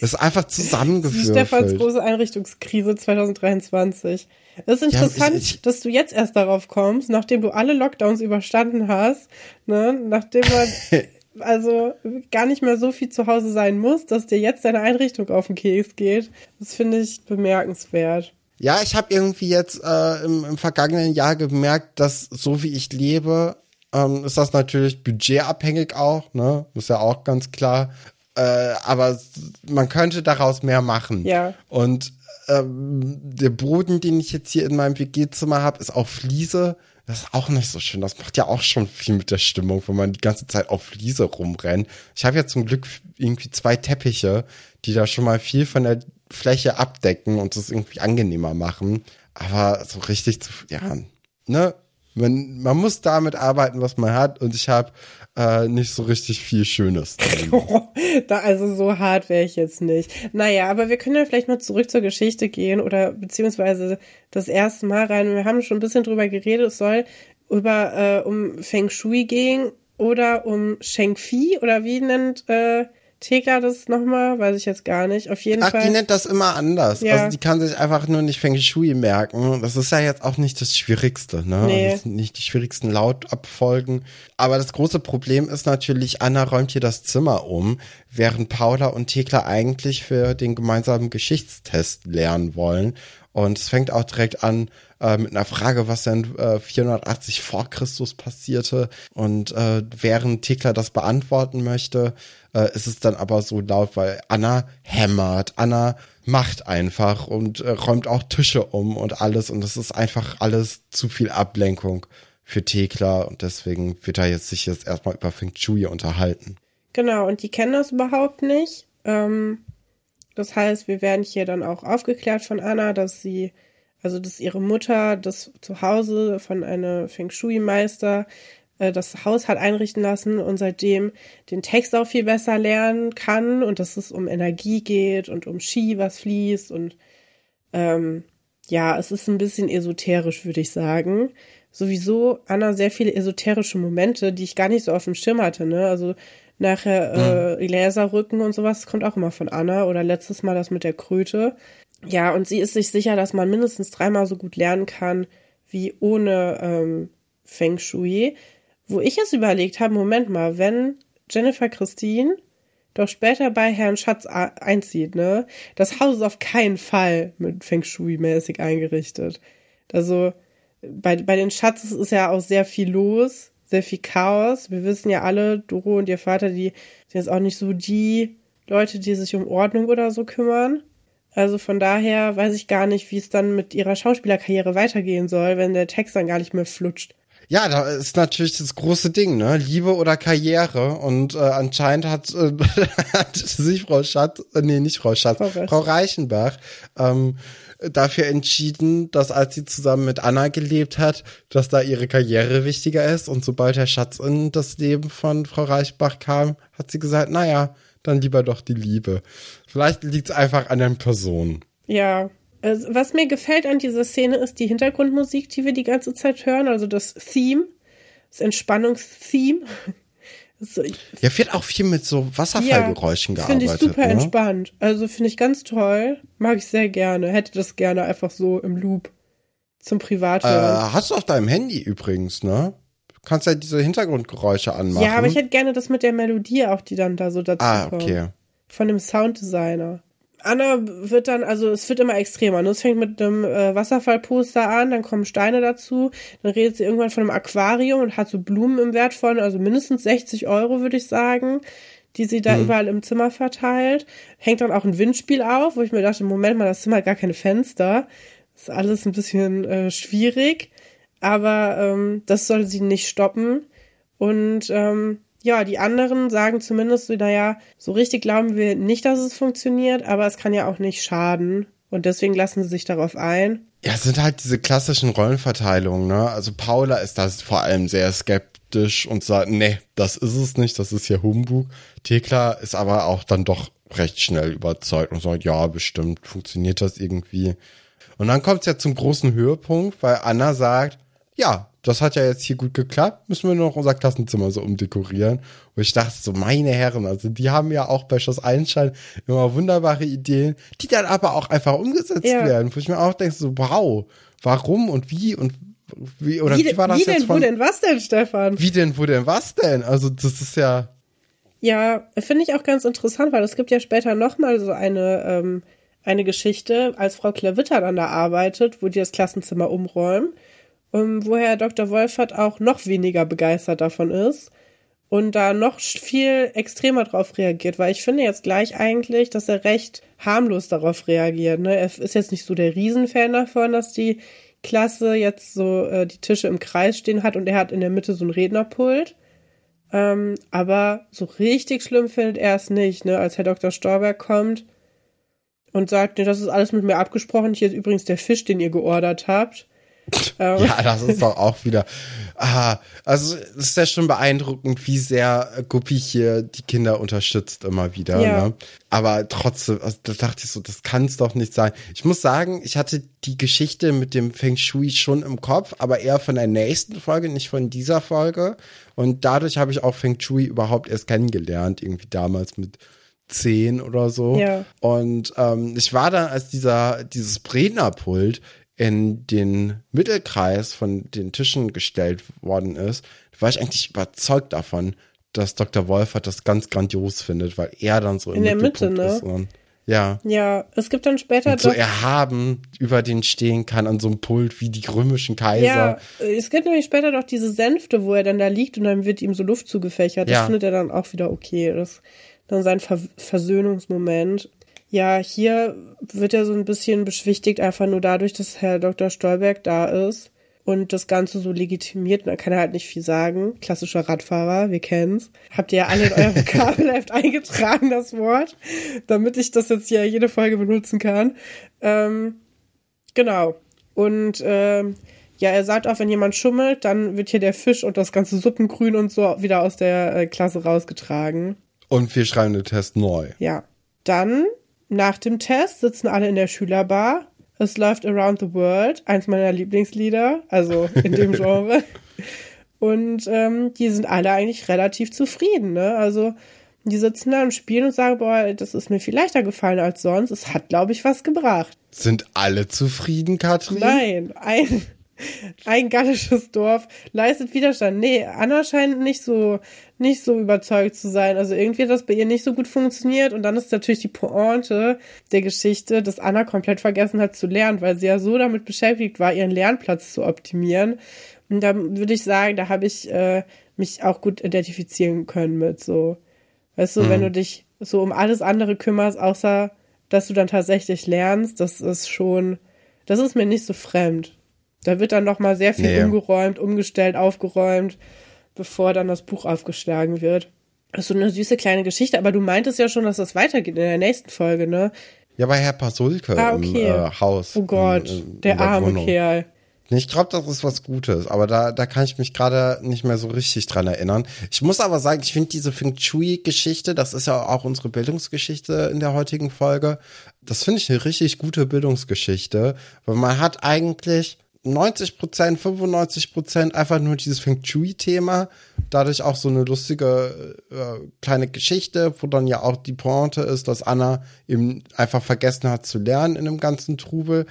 das ist einfach zusammengeführt. Stefans große Einrichtungskrise 2023. Es ist interessant, ja, ich, ich, dass du jetzt erst darauf kommst, nachdem du alle Lockdowns überstanden hast, ne, nachdem man also gar nicht mehr so viel zu Hause sein muss, dass dir jetzt deine Einrichtung auf den Keks geht. Das finde ich bemerkenswert. Ja, ich habe irgendwie jetzt äh, im, im vergangenen Jahr gemerkt, dass so wie ich lebe, ähm, ist das natürlich budgetabhängig auch, ne? Ist ja auch ganz klar. Äh, aber man könnte daraus mehr machen. Ja. Und ähm, der Boden, den ich jetzt hier in meinem WG-Zimmer habe, ist auf Fliese. Das ist auch nicht so schön. Das macht ja auch schon viel mit der Stimmung, wenn man die ganze Zeit auf Fliese rumrennt. Ich habe ja zum Glück irgendwie zwei Teppiche, die da schon mal viel von der Fläche abdecken und es irgendwie angenehmer machen. Aber so richtig zu, ja, ne? Man, man muss damit arbeiten, was man hat. Und ich habe äh, nicht so richtig viel Schönes. da, also so hart wäre ich jetzt nicht. Naja, aber wir können ja vielleicht mal zurück zur Geschichte gehen oder beziehungsweise das erste Mal rein. Wir haben schon ein bisschen drüber geredet. Es soll über äh, um Feng Shui gehen oder um Sheng Fi oder wie nennt äh, Thekla das nochmal? Weiß ich jetzt gar nicht. Auf jeden Ach, Fall. die nennt das immer anders. Ja. Also die kann sich einfach nur nicht Feng Shui merken. Das ist ja jetzt auch nicht das Schwierigste, ne? Nee. Das sind nicht die schwierigsten Lautabfolgen. Aber das große Problem ist natürlich, Anna räumt hier das Zimmer um, während Paula und Thekla eigentlich für den gemeinsamen Geschichtstest lernen wollen. Und es fängt auch direkt an äh, mit einer Frage, was denn äh, 480 vor Christus passierte. Und äh, während Thekla das beantworten möchte, äh, ist es dann aber so laut, weil Anna hämmert, Anna macht einfach und äh, räumt auch Tische um und alles. Und es ist einfach alles zu viel Ablenkung für Thekla. Und deswegen wird er jetzt sich jetzt erstmal über Feng Shui unterhalten. Genau, und die kennen das überhaupt nicht. Ähm, das heißt, wir werden hier dann auch aufgeklärt von Anna, dass sie, also dass ihre Mutter das zu Hause von einem Feng Shui-Meister äh, das Haus hat einrichten lassen und seitdem den Text auch viel besser lernen kann und dass es um Energie geht und um Ski, was fließt und ähm, ja, es ist ein bisschen esoterisch, würde ich sagen. Sowieso Anna sehr viele esoterische Momente, die ich gar nicht so auf dem Schirm hatte, ne? Also nachher äh, Laserrücken und sowas kommt auch immer von Anna oder letztes Mal das mit der Kröte. Ja, und sie ist sich sicher, dass man mindestens dreimal so gut lernen kann wie ohne ähm, Feng Shui. Wo ich es überlegt habe, Moment mal, wenn Jennifer Christine doch später bei Herrn Schatz einzieht, ne? Das Haus ist auf keinen Fall mit Feng Shui-mäßig eingerichtet. Also bei, bei den Schatz ist ja auch sehr viel los, sehr viel Chaos. Wir wissen ja alle, Doro und ihr Vater, die sind jetzt auch nicht so die Leute, die sich um Ordnung oder so kümmern. Also von daher weiß ich gar nicht, wie es dann mit ihrer Schauspielerkarriere weitergehen soll, wenn der Text dann gar nicht mehr flutscht. Ja, da ist natürlich das große Ding, ne? Liebe oder Karriere. Und äh, anscheinend hat, äh, hat sich Frau Schatz, äh, nee, nicht Frau Schatz, Frau, Frau Reichenbach ähm, dafür entschieden, dass als sie zusammen mit Anna gelebt hat, dass da ihre Karriere wichtiger ist. Und sobald der Schatz in das Leben von Frau Reichenbach kam, hat sie gesagt, naja, dann lieber doch die Liebe. Vielleicht liegt es einfach an den Personen. Ja, also, was mir gefällt an dieser Szene ist die Hintergrundmusik, die wir die ganze Zeit hören, also das Theme, das Entspannungstheme. So, ja, wird auch viel mit so Wasserfallgeräuschen ja, gearbeitet. Finde ich super ne? entspannt. Also finde ich ganz toll. Mag ich sehr gerne. Hätte das gerne einfach so im Loop zum Privathören. Äh, hast du auf deinem Handy übrigens, ne? Du kannst ja diese Hintergrundgeräusche anmachen. Ja, aber ich hätte gerne das mit der Melodie auch, die dann da so dazu ah, kommt. Ah, okay. Von dem Sounddesigner. Anna wird dann, also es wird immer extremer. Ne? Es fängt mit einem äh, Wasserfallposter an, dann kommen Steine dazu, dann redet sie irgendwann von einem Aquarium und hat so Blumen im Wert von, also mindestens 60 Euro, würde ich sagen, die sie da mhm. überall im Zimmer verteilt. Hängt dann auch ein Windspiel auf, wo ich mir dachte, Moment mal, das Zimmer hat gar keine Fenster. Das ist alles ein bisschen äh, schwierig, aber ähm, das soll sie nicht stoppen. Und ähm, ja, die anderen sagen zumindest, naja, so richtig glauben wir nicht, dass es funktioniert, aber es kann ja auch nicht schaden. Und deswegen lassen sie sich darauf ein. Ja, es sind halt diese klassischen Rollenverteilungen, ne? Also Paula ist da vor allem sehr skeptisch und sagt, nee, das ist es nicht, das ist ja Humbug. Thekla ist aber auch dann doch recht schnell überzeugt und sagt, ja, bestimmt funktioniert das irgendwie. Und dann kommt es ja zum großen Höhepunkt, weil Anna sagt, ja, das hat ja jetzt hier gut geklappt, müssen wir nur noch unser Klassenzimmer so umdekorieren. Und ich dachte so, meine Herren, also die haben ja auch bei Schloss Einstein immer wunderbare Ideen, die dann aber auch einfach umgesetzt Ja. werden. Wo ich mir auch denke, so, wow, warum und wie und wie, oder wie, wie, war das wie jetzt denn, von, wo denn, was denn, Stefan? wie denn, wo denn, was denn? Also das ist ja, Ja, finde ich auch ganz interessant, weil es gibt ja später nochmal so eine, ähm, eine Geschichte, als Frau Klavitter dann da arbeitet, wo die das Klassenzimmer umräumen, ähm, wo Herr Dr. Wolfert auch noch weniger begeistert davon ist und da noch viel extremer drauf reagiert, weil ich finde jetzt gleich eigentlich, dass er recht harmlos darauf reagiert. Ne? Er ist jetzt nicht so der Riesenfan davon, dass die Klasse jetzt so äh, die Tische im Kreis stehen hat und er hat in der Mitte so ein Rednerpult. Ähm, aber so richtig schlimm findet er es nicht, ne? Als Herr Dr. Storberg kommt und sagt, ne, das ist alles mit mir abgesprochen. Hier ist übrigens der Fisch, den ihr geordert habt. Ähm, ja, das ist doch auch wieder, ah, also es ist ja schon beeindruckend, wie sehr Guppi hier die Kinder unterstützt immer wieder, Ja. ne? Aber trotzdem, also, da dachte ich so, das kann es doch nicht sein. Ich muss sagen, ich hatte die Geschichte mit dem Feng Shui schon im Kopf, aber eher von der nächsten Folge, nicht von dieser Folge. Und dadurch habe ich auch Feng Shui überhaupt erst kennengelernt, irgendwie damals mit zehn oder so. Ja. Und ähm, ich war dann, als dieser, dieses Rednerpult in den Mittelkreis von den Tischen gestellt worden ist, war ich eigentlich überzeugt davon, dass Dr. Wolfert das ganz grandios findet, weil er dann so In der Mitte, ne? ist. Und, ja. ja, es gibt dann später Und so erhaben über den stehen kann an so einem Pult wie die römischen Kaiser. Ja, es gibt nämlich später doch diese Sänfte, wo er dann da liegt und dann wird ihm so Luft zugefächert. Das Ja. findet er dann auch wieder okay. Das ist dann sein Ver Versöhnungsmoment. Ja, hier wird er so ein bisschen beschwichtigt, einfach nur dadurch, dass Herr Dr. Stolberg da ist und das Ganze so legitimiert. Da kann er halt nicht viel sagen. Klassischer Radfahrer, wir kennen's. Habt ihr ja alle in euer Vokabelheft eingetragen, das Wort, damit ich das jetzt hier jede Folge benutzen kann. Ähm, Genau. Und ähm, ja, er sagt auch, wenn jemand schummelt, dann wird hier der Fisch und das ganze Suppengrün und so wieder aus der äh, Klasse rausgetragen. Und wir schreiben den Test neu. Ja. Dann, nach dem Test, sitzen alle in der Schülerbar. Es läuft Around the World, eins meiner Lieblingslieder, also in dem Genre. Und ähm, die sind alle eigentlich relativ zufrieden, ne? Also die sitzen da und spielen und sagen, boah, das ist mir viel leichter gefallen als sonst. Es hat, glaube ich, was gebracht. Sind alle zufrieden, Katrin? Nein, ein, ein gallisches Dorf leistet Widerstand. Nee, Anna scheint nicht so, nicht so überzeugt zu sein. Also irgendwie hat das bei ihr nicht so gut funktioniert. Und dann ist natürlich die Pointe der Geschichte, dass Anna komplett vergessen hat zu lernen, weil sie ja so damit beschäftigt war, ihren Lernplatz zu optimieren. Und da würde ich sagen, da habe ich äh, mich auch gut identifizieren können mit so. Weißt du, wenn du dich so um alles andere kümmerst, außer dass du dann tatsächlich lernst, das ist schon, das ist mir nicht so fremd. Da wird dann noch mal sehr viel Nee. umgeräumt, umgestellt, aufgeräumt, bevor dann das Buch aufgeschlagen wird. Das ist so eine süße kleine Geschichte, aber du meintest ja schon, dass das weitergeht in der nächsten Folge, ne? Ja, bei Herr Pasulke Ah, im okay. äh, Haus. Oh Gott, in, in, der in arme Wohnung. Kerl. Ich glaube, das ist was Gutes, aber da, da kann ich mich gerade nicht mehr so richtig dran erinnern. Ich muss aber sagen, ich finde diese Feng Shui-Geschichte, das ist ja auch unsere Bildungsgeschichte in der heutigen Folge, das finde ich eine richtig gute Bildungsgeschichte, weil man hat eigentlich 90 Prozent, 95 Prozent einfach nur dieses Feng Shui-Thema, dadurch auch so eine lustige äh, kleine Geschichte, wo dann ja auch die Pointe ist, dass Anna eben einfach vergessen hat zu lernen in dem ganzen Trubel.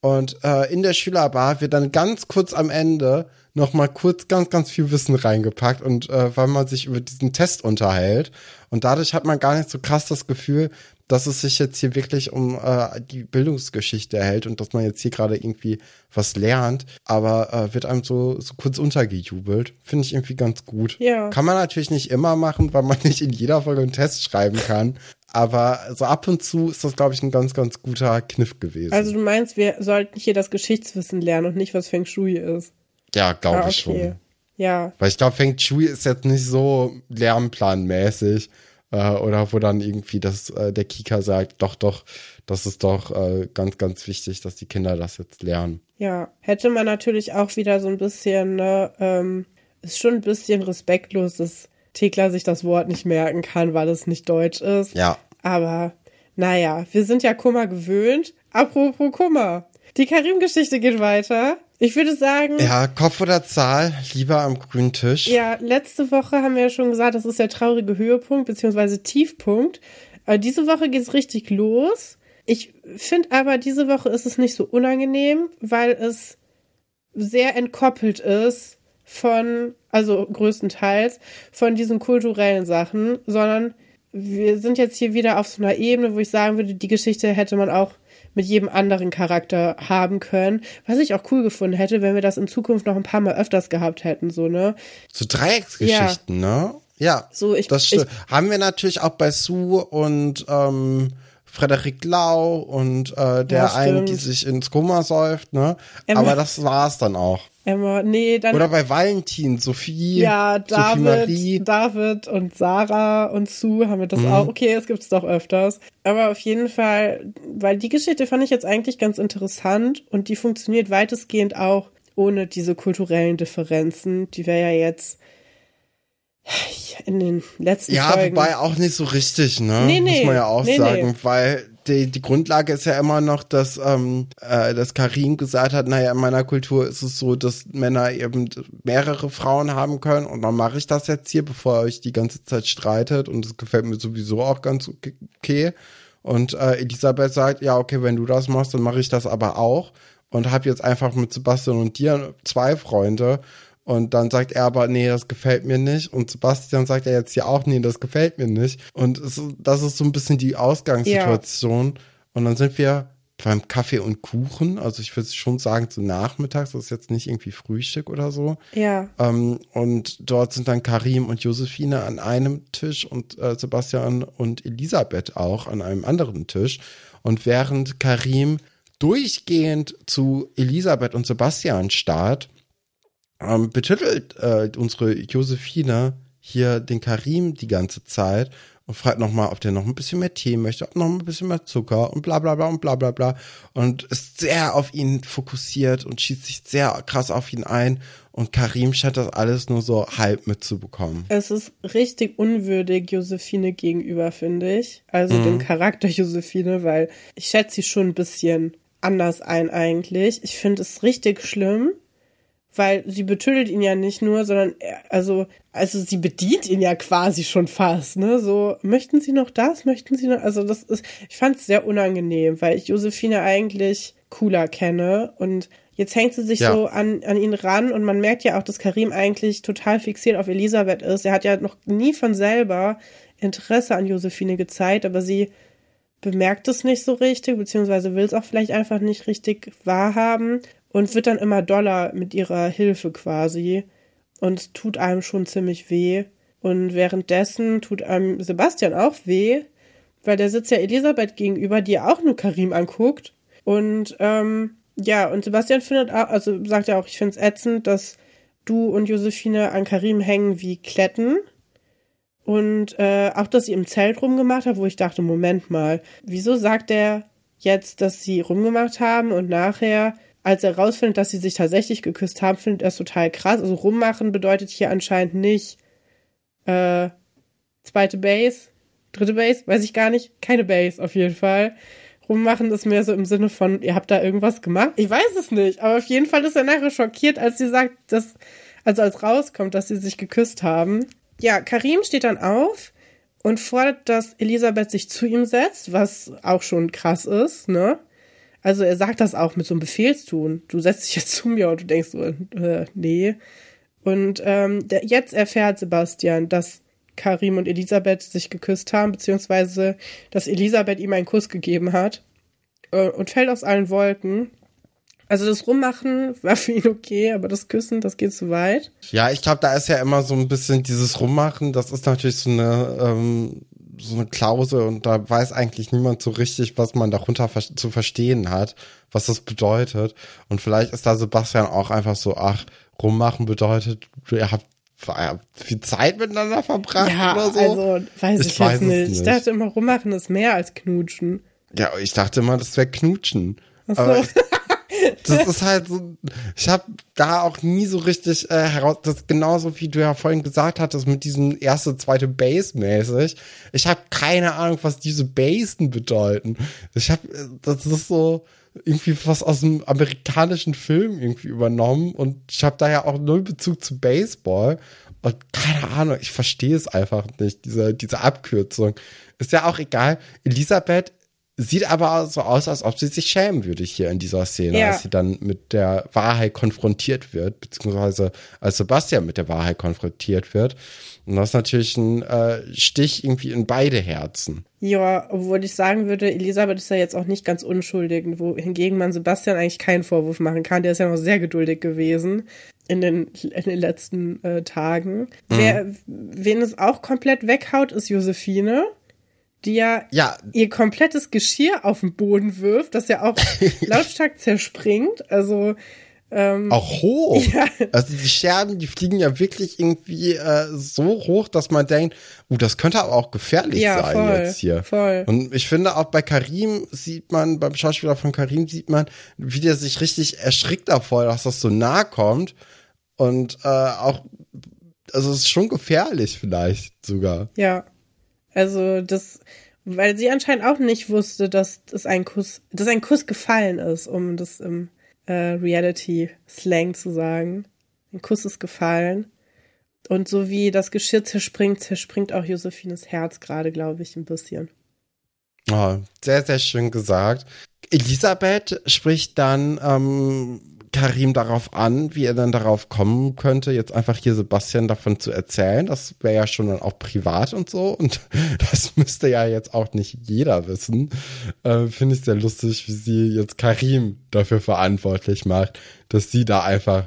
Und äh, in der Schülerbar wird dann ganz kurz am Ende noch mal kurz ganz, ganz viel Wissen reingepackt und äh, weil man sich über diesen Test unterhält. Und dadurch hat man gar nicht so krass das Gefühl, dass es sich jetzt hier wirklich um äh, die Bildungsgeschichte erhält und dass man jetzt hier gerade irgendwie was lernt, aber äh, wird einem so, so kurz untergejubelt. Finde ich irgendwie ganz gut. Ja. Kann man natürlich nicht immer machen, weil man nicht in jeder Folge einen Test schreiben kann. Aber so ab und zu ist das, glaube ich, ein ganz, ganz guter Kniff gewesen. Also du meinst, wir sollten hier das Geschichtswissen lernen und nicht, was Feng Shui ist. ja, glaube Ah, ich schon. Ja, Weil ich glaube, Feng Shui ist jetzt nicht so lernplanmäßig. Äh, oder wo dann irgendwie das, äh, der Kika sagt, doch, doch, das ist doch äh, ganz, ganz wichtig, dass die Kinder das jetzt lernen. ja. Hätte man natürlich auch wieder so ein bisschen, ne, ähm, ist schon ein bisschen respektlos, dass Thekla sich das Wort nicht merken kann, weil es nicht deutsch ist. Ja. Aber naja, wir sind ja Kummer gewöhnt. Apropos Kummer. Die Karim-Geschichte geht weiter. Ich würde sagen. Ja, Kopf oder Zahl, lieber am grünen Tisch. Ja, letzte Woche haben wir ja schon gesagt, das ist der traurige Höhepunkt beziehungsweise Tiefpunkt. Aber diese Woche geht's richtig los. Ich finde aber, diese Woche ist es nicht so unangenehm, weil es sehr entkoppelt ist von, also größtenteils, von diesen kulturellen Sachen, sondern wir sind jetzt hier wieder auf so einer Ebene, wo ich sagen würde, die Geschichte hätte man auch mit jedem anderen Charakter haben können. Was ich auch cool gefunden hätte, wenn wir das in Zukunft noch ein paar Mal öfters gehabt hätten, so, ne? So Dreiecksgeschichten, ja. ne? Ja. So, ich, das stimmt. Ich, haben wir natürlich auch bei Sue und ähm, Frederik Lau und äh, der ja, einen, die sich ins Koma säuft, ne? Aber das war's dann auch. Emma, nee, dann. Oder bei Valentin, Sophie. Ja, David, Sophie Marie. David und Sarah und Sue haben wir das mhm. auch. Okay, es gibt's doch öfters. Aber auf jeden Fall, weil die Geschichte fand ich jetzt eigentlich ganz interessant und die funktioniert weitestgehend auch ohne diese kulturellen Differenzen, die wir ja jetzt in den letzten ja, Folgen. Ja, wobei auch nicht so richtig, ne? Nee, nee, Muss man ja auch nee, sagen, nee. weil die, die Grundlage ist ja immer noch, dass, ähm, äh, dass Karim gesagt hat, naja, in meiner Kultur ist es so, dass Männer eben mehrere Frauen haben können. Und dann mache ich das jetzt hier, bevor ihr euch die ganze Zeit streitet. Und das gefällt mir sowieso auch ganz okay. Und äh, Elisabeth sagt, ja, okay, wenn du das machst, dann mache ich das aber auch. Und habe jetzt einfach mit Sebastian und dir zwei Freunde und dann sagt er aber, nee, das gefällt mir nicht. Und Sebastian sagt er jetzt ja auch, nee, das gefällt mir nicht. Und es, das ist so ein bisschen die Ausgangssituation. Ja. Und dann sind wir beim Kaffee und Kuchen. Also ich würde schon sagen, so nachmittags, das ist jetzt nicht irgendwie Frühstück oder so. Ja. Ähm, und dort sind dann Karim und Josephine an einem Tisch und äh, Sebastian und Elisabeth auch an einem anderen Tisch. Und während Karim durchgehend zu Elisabeth und Sebastian starrt, ähm, betitelt äh, unsere Josephine hier den Karim die ganze Zeit und fragt nochmal, ob der noch ein bisschen mehr Tee möchte, ob noch ein bisschen mehr Zucker und bla bla bla und bla bla bla und ist sehr auf ihn fokussiert und schießt sich sehr krass auf ihn ein und Karim scheint das alles nur so halb mitzubekommen. Es ist richtig unwürdig Josephine gegenüber, finde ich. Also mhm. dem Charakter Josephine, weil ich schätze sie schon ein bisschen anders ein eigentlich. Ich finde es richtig schlimm, weil sie betüttelt ihn ja nicht nur, sondern er, also also sie bedient ihn ja quasi schon fast, ne? So möchten Sie noch das, möchten Sie noch, also das ist, ich fand es sehr unangenehm, weil ich Josephine eigentlich cooler kenne und jetzt hängt sie sich ja. so an an ihn ran und man merkt ja auch, dass Karim eigentlich total fixiert auf Elisabeth ist. Er hat ja noch nie von selber Interesse an Josephine gezeigt, aber sie bemerkt es nicht so richtig, beziehungsweise will es auch vielleicht einfach nicht richtig wahrhaben und wird dann immer doller mit ihrer Hilfe quasi. Und tut einem schon ziemlich weh. Und währenddessen tut einem Sebastian auch weh, weil der sitzt ja Elisabeth gegenüber, die ja auch nur Karim anguckt. Und ähm, ja, und Sebastian findet auch, also sagt ja auch, ich finde es ätzend, dass du und Josephine an Karim hängen wie Kletten. Und äh, auch, dass sie im Zelt rumgemacht hat, wo ich dachte, Moment mal, wieso sagt er jetzt, dass sie rumgemacht haben und nachher als er rausfindet, dass sie sich tatsächlich geküsst haben, findet er es total krass. Also rummachen bedeutet hier anscheinend nicht äh, zweite Base, dritte Base, weiß ich gar nicht. Keine Base auf jeden Fall. Rummachen ist mehr so im Sinne von, ihr habt da irgendwas gemacht. Ich weiß es nicht, aber auf jeden Fall ist er nachher schockiert, als sie sagt, dass, also als rauskommt, dass sie sich geküsst haben. Ja, Karim steht dann auf und fordert, dass Elisabeth sich zu ihm setzt, was auch schon krass ist, ne? Also er sagt das auch mit so einem Befehlstun. Du setzt dich jetzt zu mir und du denkst so, äh, nee. Und ähm, der, jetzt erfährt Sebastian, dass Karim und Elisabeth sich geküsst haben, beziehungsweise dass Elisabeth ihm einen Kuss gegeben hat äh, und fällt aus allen Wolken. Also das Rummachen war für ihn okay, aber das Küssen, das geht zu weit. Ja, ich glaube, da ist ja immer so ein bisschen dieses Rummachen, das ist natürlich so eine ähm, so eine Klausel und da weiß eigentlich niemand so richtig, was man darunter zu verstehen hat, was das bedeutet. Und vielleicht ist da Sebastian auch einfach so, ach, rummachen bedeutet, ihr habt viel Zeit miteinander verbracht ja, oder so. Also, weiß ich, ich weiß jetzt nicht. nicht. Ich dachte immer, rummachen ist mehr als knutschen. Ja, ich dachte immer, das wäre knutschen. Ach so. das ist halt so, ich habe da auch nie so richtig äh, heraus, das genauso wie du ja vorhin gesagt hattest, mit diesem erste, zweite Base mäßig. Ich habe keine Ahnung, was diese Basen bedeuten. Ich habe, das ist so irgendwie was aus einem amerikanischen Film irgendwie übernommen und ich habe da ja auch null Bezug zu Baseball. Und keine Ahnung, ich verstehe es einfach nicht, diese, diese Abkürzung. Ist ja auch egal. Elisabeth Sieht aber so aus, als ob sie sich schämen würde hier in dieser Szene, ja. als sie dann mit der Wahrheit konfrontiert wird, beziehungsweise als Sebastian mit der Wahrheit konfrontiert wird. Und das ist natürlich ein äh, Stich irgendwie in beide Herzen. Ja, obwohl ich sagen würde, Elisabeth ist ja jetzt auch nicht ganz unschuldig, wohingegen man Sebastian eigentlich keinen Vorwurf machen kann. Der ist ja noch sehr geduldig gewesen in den, in den letzten äh, Tagen. Mhm. Wer, wen es auch komplett weghaut, ist Josephine die ja, ja, ihr komplettes Geschirr auf den Boden wirft, das ja auch lautstark zerspringt. Also ähm, auch hoch. Ja. Also die Scherben, die fliegen ja wirklich irgendwie äh, so hoch, dass man denkt, uh, das könnte aber auch gefährlich ja, sein voll, jetzt hier. Voll. Und ich finde auch bei Karim sieht man, beim Schauspieler von Karim sieht man, wie der sich richtig erschrickt davor, dass das so nah kommt. Und äh, auch, also es ist schon gefährlich vielleicht sogar. Ja. Also das, weil sie anscheinend auch nicht wusste, dass das ein Kuss, dass ein Kuss gefallen ist, um das im äh, Reality-Slang zu sagen. Ein Kuss ist gefallen. Und so wie das Geschirr zerspringt, zerspringt auch Josephines Herz gerade, glaube ich, ein bisschen. Oh, sehr, sehr schön gesagt. Elisabeth spricht dann ähm, Karim darauf an, wie er dann darauf kommen könnte, jetzt einfach hier Sebastian davon zu erzählen. Das wäre ja schon dann auch privat und so. Und das müsste ja jetzt auch nicht jeder wissen. Äh, Finde ich sehr lustig, wie sie jetzt Karim dafür verantwortlich macht, dass sie da einfach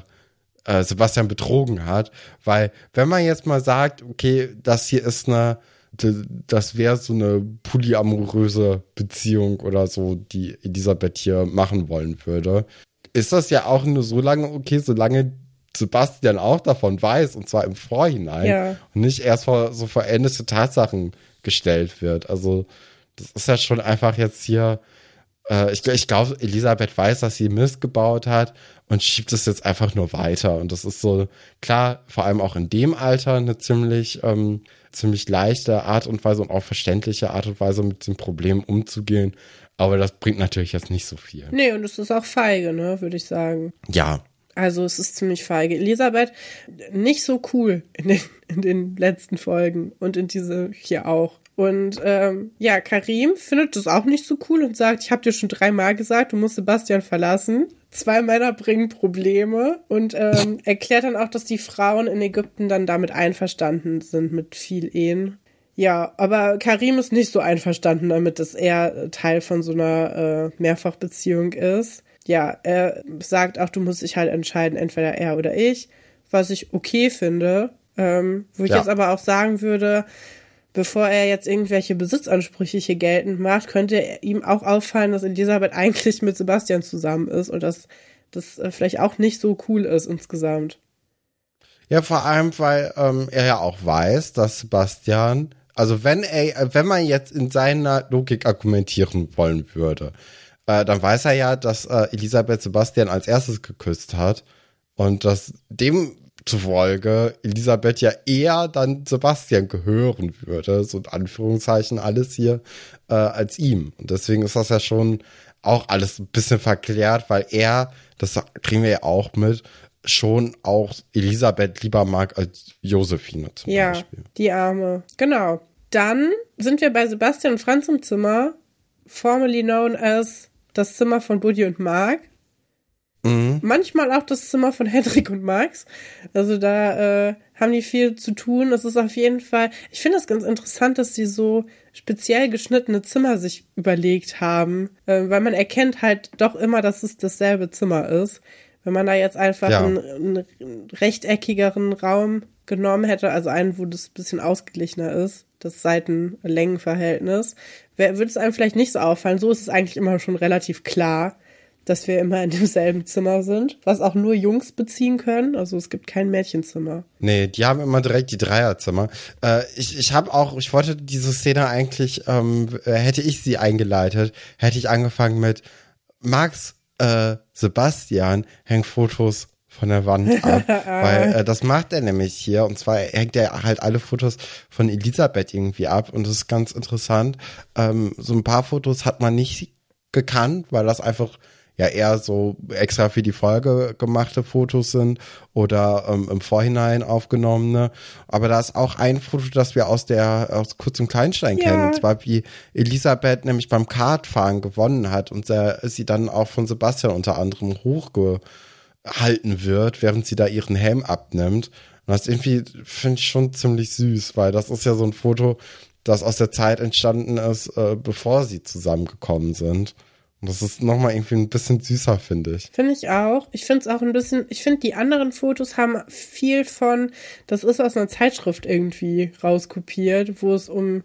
äh, Sebastian betrogen hat. Weil, wenn man jetzt mal sagt, okay, das hier ist eine das wäre so eine polyamoröse Beziehung oder so, die Elisabeth hier machen wollen würde ist das ja auch nur so lange okay, solange Sebastian auch davon weiß, und zwar im Vorhinein ja. und nicht erst vor so verendete Tatsachen gestellt wird. Also, das ist ja schon einfach jetzt hier, äh, ich, ich glaube, Elisabeth weiß, dass sie Mist gebaut hat und schiebt es jetzt einfach nur weiter. Und das ist so, klar, vor allem auch in dem Alter eine ziemlich, ähm, ziemlich leichte Art und Weise und auch verständliche Art und Weise mit dem Problem umzugehen. Aber das bringt natürlich jetzt nicht so viel. Nee, und es ist auch feige, ne, würde ich sagen. Ja. Also es ist ziemlich feige. Elisabeth, nicht so cool in den, in den letzten Folgen und in diese hier auch. Und ähm, ja, Karim findet das auch nicht so cool und sagt, ich habe dir schon dreimal gesagt, du musst Sebastian verlassen. Zwei Männer bringen Probleme und ähm, erklärt dann auch, dass die Frauen in Ägypten dann damit einverstanden sind mit viel Ehen ja, aber Karim ist nicht so einverstanden damit, dass er Teil von so einer äh, Mehrfachbeziehung ist. Ja, er sagt auch, du musst dich halt entscheiden, entweder er oder ich, was ich okay finde. Ähm, wo ich ja. jetzt aber auch sagen würde, bevor er jetzt irgendwelche Besitzansprüche hier geltend macht, könnte ihm auch auffallen, dass Elisabeth eigentlich mit Sebastian zusammen ist und dass das äh, vielleicht auch nicht so cool ist insgesamt. Ja, vor allem, weil ähm, er ja auch weiß, dass Sebastian also wenn er, wenn man jetzt in seiner Logik argumentieren wollen würde, äh, dann weiß er ja, dass äh, Elisabeth Sebastian als erstes geküsst hat und dass demzufolge Elisabeth ja eher dann Sebastian gehören würde, so in Anführungszeichen alles hier, äh, als ihm. Und deswegen ist das ja schon auch alles ein bisschen verklärt, weil er, das kriegen wir ja auch mit, schon auch Elisabeth lieber mag als Josephine zum ja, Beispiel. Ja, die Arme. Genau. Dann sind wir bei Sebastian und Franz im Zimmer, formerly known as das Zimmer von Buddy und Mark. Mhm. Manchmal auch das Zimmer von Hendrik und Max. Also da äh, haben die viel zu tun. Das ist auf jeden Fall, ich finde es ganz interessant, dass sie so speziell geschnittene Zimmer sich überlegt haben, äh, weil man erkennt halt doch immer, dass es dasselbe Zimmer ist. Wenn man da jetzt einfach ja. einen, einen, rechteckigeren Raum genommen hätte, also einen, wo das bisschen ausgeglichener ist, das Seitenlängenverhältnis, würde es einem vielleicht nicht so auffallen. So ist es eigentlich immer schon relativ klar, dass wir immer in demselben Zimmer sind, was auch nur Jungs beziehen können. Also es gibt kein Mädchenzimmer. Nee, die haben immer direkt die Dreierzimmer. Äh, ich ich habe auch, ich wollte diese Szene eigentlich, ähm, hätte ich sie eingeleitet, hätte ich angefangen mit Max, äh, Sebastian hängt Fotos von der Wand ab, weil äh, das macht er nämlich hier und zwar hängt er halt alle Fotos von Elisabeth irgendwie ab und das ist ganz interessant. Ähm, so ein paar Fotos hat man nicht gekannt, weil das einfach ja eher so extra für die Folge gemachte Fotos sind oder ähm, im Vorhinein aufgenommene. Aber da ist auch ein Foto, das wir aus der aus Kurz und Kleinstein Ja. kennen. Und zwar wie Elisabeth nämlich beim Kartfahren gewonnen hat und sie dann auch von Sebastian unter anderem hochgehalten wird, während sie da ihren Helm abnimmt. Und das irgendwie finde ich schon ziemlich süß, weil das ist ja so ein Foto, das aus der Zeit entstanden ist, äh, bevor sie zusammengekommen sind. Und das ist nochmal irgendwie ein bisschen süßer, finde ich. Finde ich auch. Ich finde es auch ein bisschen, ich finde, die anderen Fotos haben viel von, das ist aus einer Zeitschrift irgendwie rauskopiert, wo es um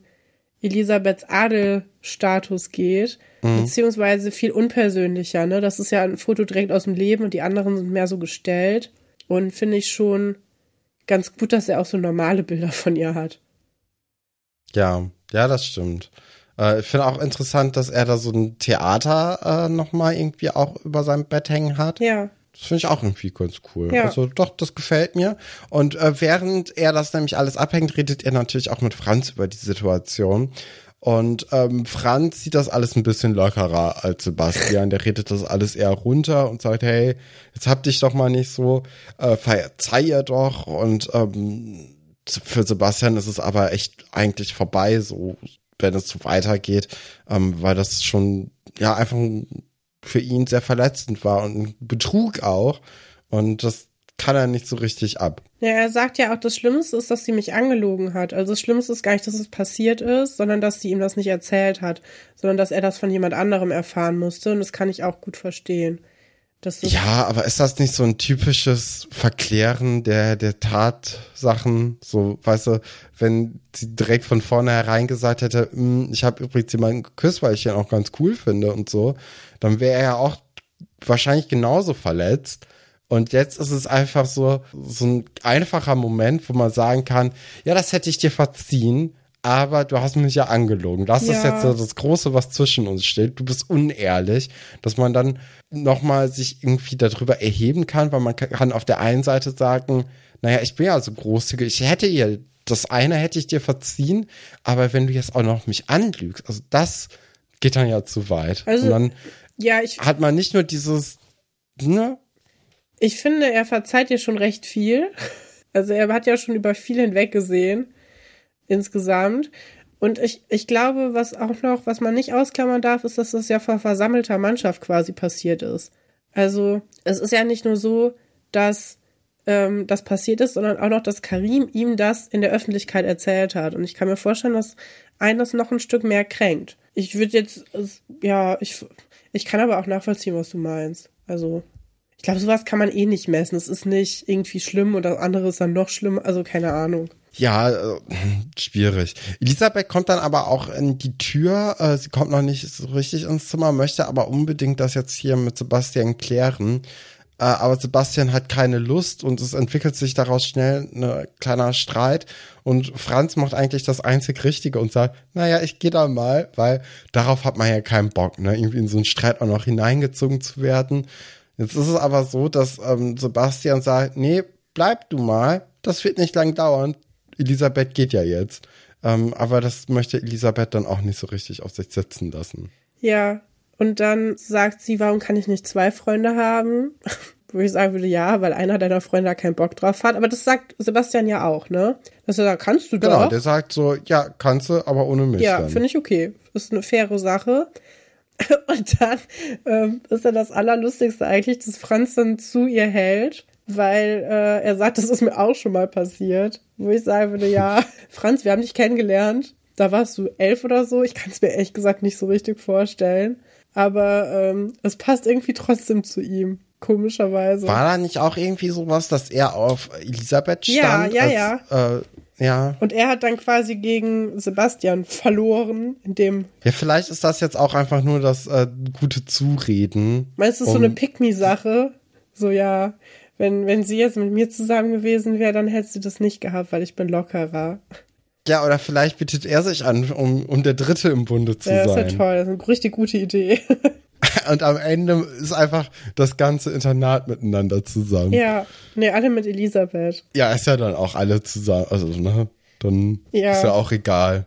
Elisabeths Adelstatus geht, beziehungsweise viel unpersönlicher, ne? Das ist ja ein Foto direkt aus dem Leben und die anderen sind mehr so gestellt. Und finde ich schon ganz gut, dass er auch so normale Bilder von ihr hat. Ja, ja, das stimmt. Äh, ich finde auch interessant, dass er da so ein Theater äh, nochmal irgendwie auch über seinem Bett hängen hat. Ja. Das finde ich auch irgendwie ganz cool. Ja. Also doch, das gefällt mir. Und äh, während er das nämlich alles abhängt, redet er natürlich auch mit Franz über die Situation. Und ähm, Franz sieht das alles ein bisschen lockerer als Sebastian. Der redet das alles eher runter und sagt, hey, jetzt hab dich doch mal nicht so, äh, verzeih ihr doch. Und ähm, für Sebastian ist es aber echt eigentlich vorbei, so wenn es so weitergeht, ähm, weil das schon ja einfach für ihn sehr verletzend war und ein Betrug auch. Und das kann er nicht so richtig ab. Ja, er sagt ja auch, das Schlimmste ist, dass sie mich angelogen hat. Also das Schlimmste ist gar nicht, dass es passiert ist, sondern dass sie ihm das nicht erzählt hat, sondern dass er das von jemand anderem erfahren musste. Und das kann ich auch gut verstehen. Ja, aber ist das nicht so ein typisches Verklären der, der Tatsachen? So, weißt du, wenn sie direkt von vornherein gesagt hätte, "Hm, ich habe übrigens jemanden geküsst, weil ich ihn auch ganz cool finde und so, dann wäre er ja auch wahrscheinlich genauso verletzt. Und jetzt ist es einfach so, so ein einfacher Moment, wo man sagen kann, ja, das hätte ich dir verziehen, aber du hast mich ja angelogen. Das ist Ja. jetzt so das Große, was zwischen uns steht. Du bist unehrlich, dass man dann nochmal sich irgendwie darüber erheben kann, weil man kann auf der einen Seite sagen, naja, ich bin ja so großzügig, ich hätte ihr, das eine hätte ich dir verziehen, aber wenn du jetzt auch noch mich anlügst, also das geht dann ja zu weit. Also- Und dann ja, ich, hat man nicht nur dieses, ne, ich finde, er verzeiht ihr schon recht viel. Also er hat ja schon über viel hinweg gesehen. Insgesamt. Und ich, ich glaube, was auch noch, was man nicht ausklammern darf, ist, dass das ja vor versammelter Mannschaft quasi passiert ist. Also, es ist ja nicht nur so, dass ähm, das passiert ist, sondern auch noch, dass Karim ihm das in der Öffentlichkeit erzählt hat. Und ich kann mir vorstellen, dass einen das noch ein Stück mehr kränkt. Ich würde jetzt, ja, ich, ich kann aber auch nachvollziehen, was du meinst. Also, ich glaube, sowas kann man eh nicht messen. Es ist nicht irgendwie schlimm und das andere ist dann noch schlimmer. Also, keine Ahnung. Ja, äh, schwierig. Elisabeth kommt dann aber auch in die Tür. Äh, sie kommt noch nicht so richtig ins Zimmer, möchte aber unbedingt das jetzt hier mit Sebastian klären. Äh, aber Sebastian hat keine Lust und es entwickelt sich daraus schnell ein kleiner Streit. Und Franz macht eigentlich das einzig Richtige und sagt, naja, ich gehe da mal, weil darauf hat man ja keinen Bock, ne? irgendwie in so einen Streit auch noch hineingezogen zu werden. Jetzt ist es aber so, dass ähm, Sebastian sagt, nee, bleib du mal, das wird nicht lang dauern. Elisabeth geht ja jetzt. Ähm, aber das möchte Elisabeth dann auch nicht so richtig auf sich sitzen lassen. Ja. Und dann sagt sie, warum kann ich nicht zwei Freunde haben? Wo ich sagen würde, ja, weil einer deiner Freunde da keinen Bock drauf hat. Aber das sagt Sebastian ja auch, ne? Dass er sagt, kannst du Genau, doch. der sagt so, ja, kannst du, aber ohne mich. Ja, finde ich okay. Ist eine faire Sache. Und dann ähm, ist ja das Allerlustigste eigentlich, dass Franz dann zu ihr hält, weil äh, er sagt, das ist mir auch schon mal passiert. Wo ich sagen würde, ja, Franz, wir haben dich kennengelernt. Da warst du elf oder so. Ich kann es mir ehrlich gesagt nicht so richtig vorstellen. Aber ähm, es passt irgendwie trotzdem zu ihm. Komischerweise. War da nicht auch irgendwie sowas, dass er auf Elisabeth Ja, stand? ja, als, ja. Äh, ja. Und er hat dann quasi gegen Sebastian verloren, indem Ja, vielleicht ist das jetzt auch einfach nur das äh, gute Zureden. Meinst du, es ist so Um- eine Pick-me-Sache? So, ja, wenn, wenn sie jetzt mit mir zusammen gewesen wäre, dann hätte sie das nicht gehabt, weil ich bin lockerer. Ja, oder vielleicht bietet er sich an, um, um der Dritte im Bunde zu Ja, das ist ja sein. toll, das ist eine richtig gute Idee. Und am Ende ist einfach das ganze Internat miteinander zusammen. Ja, nee, alle mit Elisabeth. Ja, ist ja dann auch alle zusammen. Also, ne? Dann Ja. ist ja auch egal.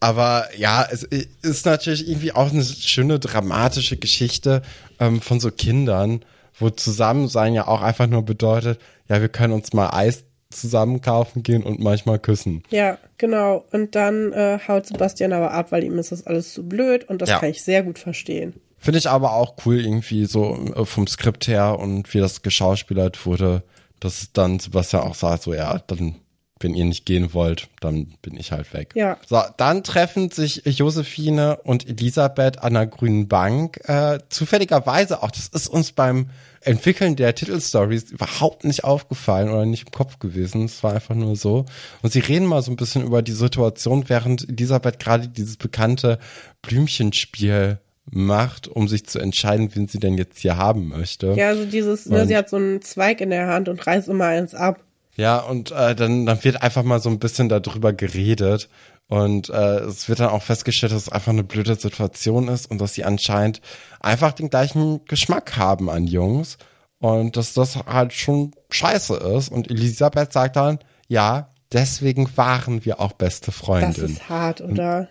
Aber ja, es ist natürlich irgendwie auch eine schöne dramatische Geschichte ähm, von so Kindern, wo Zusammensein ja auch einfach nur bedeutet, ja, wir können uns mal Eis zusammen kaufen gehen und manchmal küssen. Ja, genau. Und dann äh, haut Sebastian aber ab, weil ihm ist das alles zu blöd und das Ja. kann ich sehr gut verstehen. Finde ich aber auch cool irgendwie so äh, vom Skript her und wie das geschauspielert wurde, dass dann Sebastian auch sagt, so ja, dann, wenn ihr nicht gehen wollt, dann bin ich halt weg. Ja. So, dann treffen sich Josephine und Elisabeth an der grünen Bank. Äh, zufälligerweise auch, das ist uns beim Entwickeln der Titelstories überhaupt nicht aufgefallen oder nicht im Kopf gewesen. Es war einfach nur so. Und sie reden mal so ein bisschen über die Situation, während Elisabeth gerade dieses bekannte Blümchenspiel macht, um sich zu entscheiden, wen sie denn jetzt hier haben möchte. Ja, also dieses, ne, Und- sie hat so einen Zweig in der Hand und reißt immer eins ab. Ja, und äh, dann, dann wird einfach mal so ein bisschen darüber geredet. Und äh, es wird dann auch festgestellt, dass es einfach eine blöde Situation ist und dass sie anscheinend einfach den gleichen Geschmack haben an Jungs. Und dass das halt schon scheiße ist. Und Elisabeth sagt dann, ja, deswegen waren wir auch beste Das Freundinnen. ist hart, oder?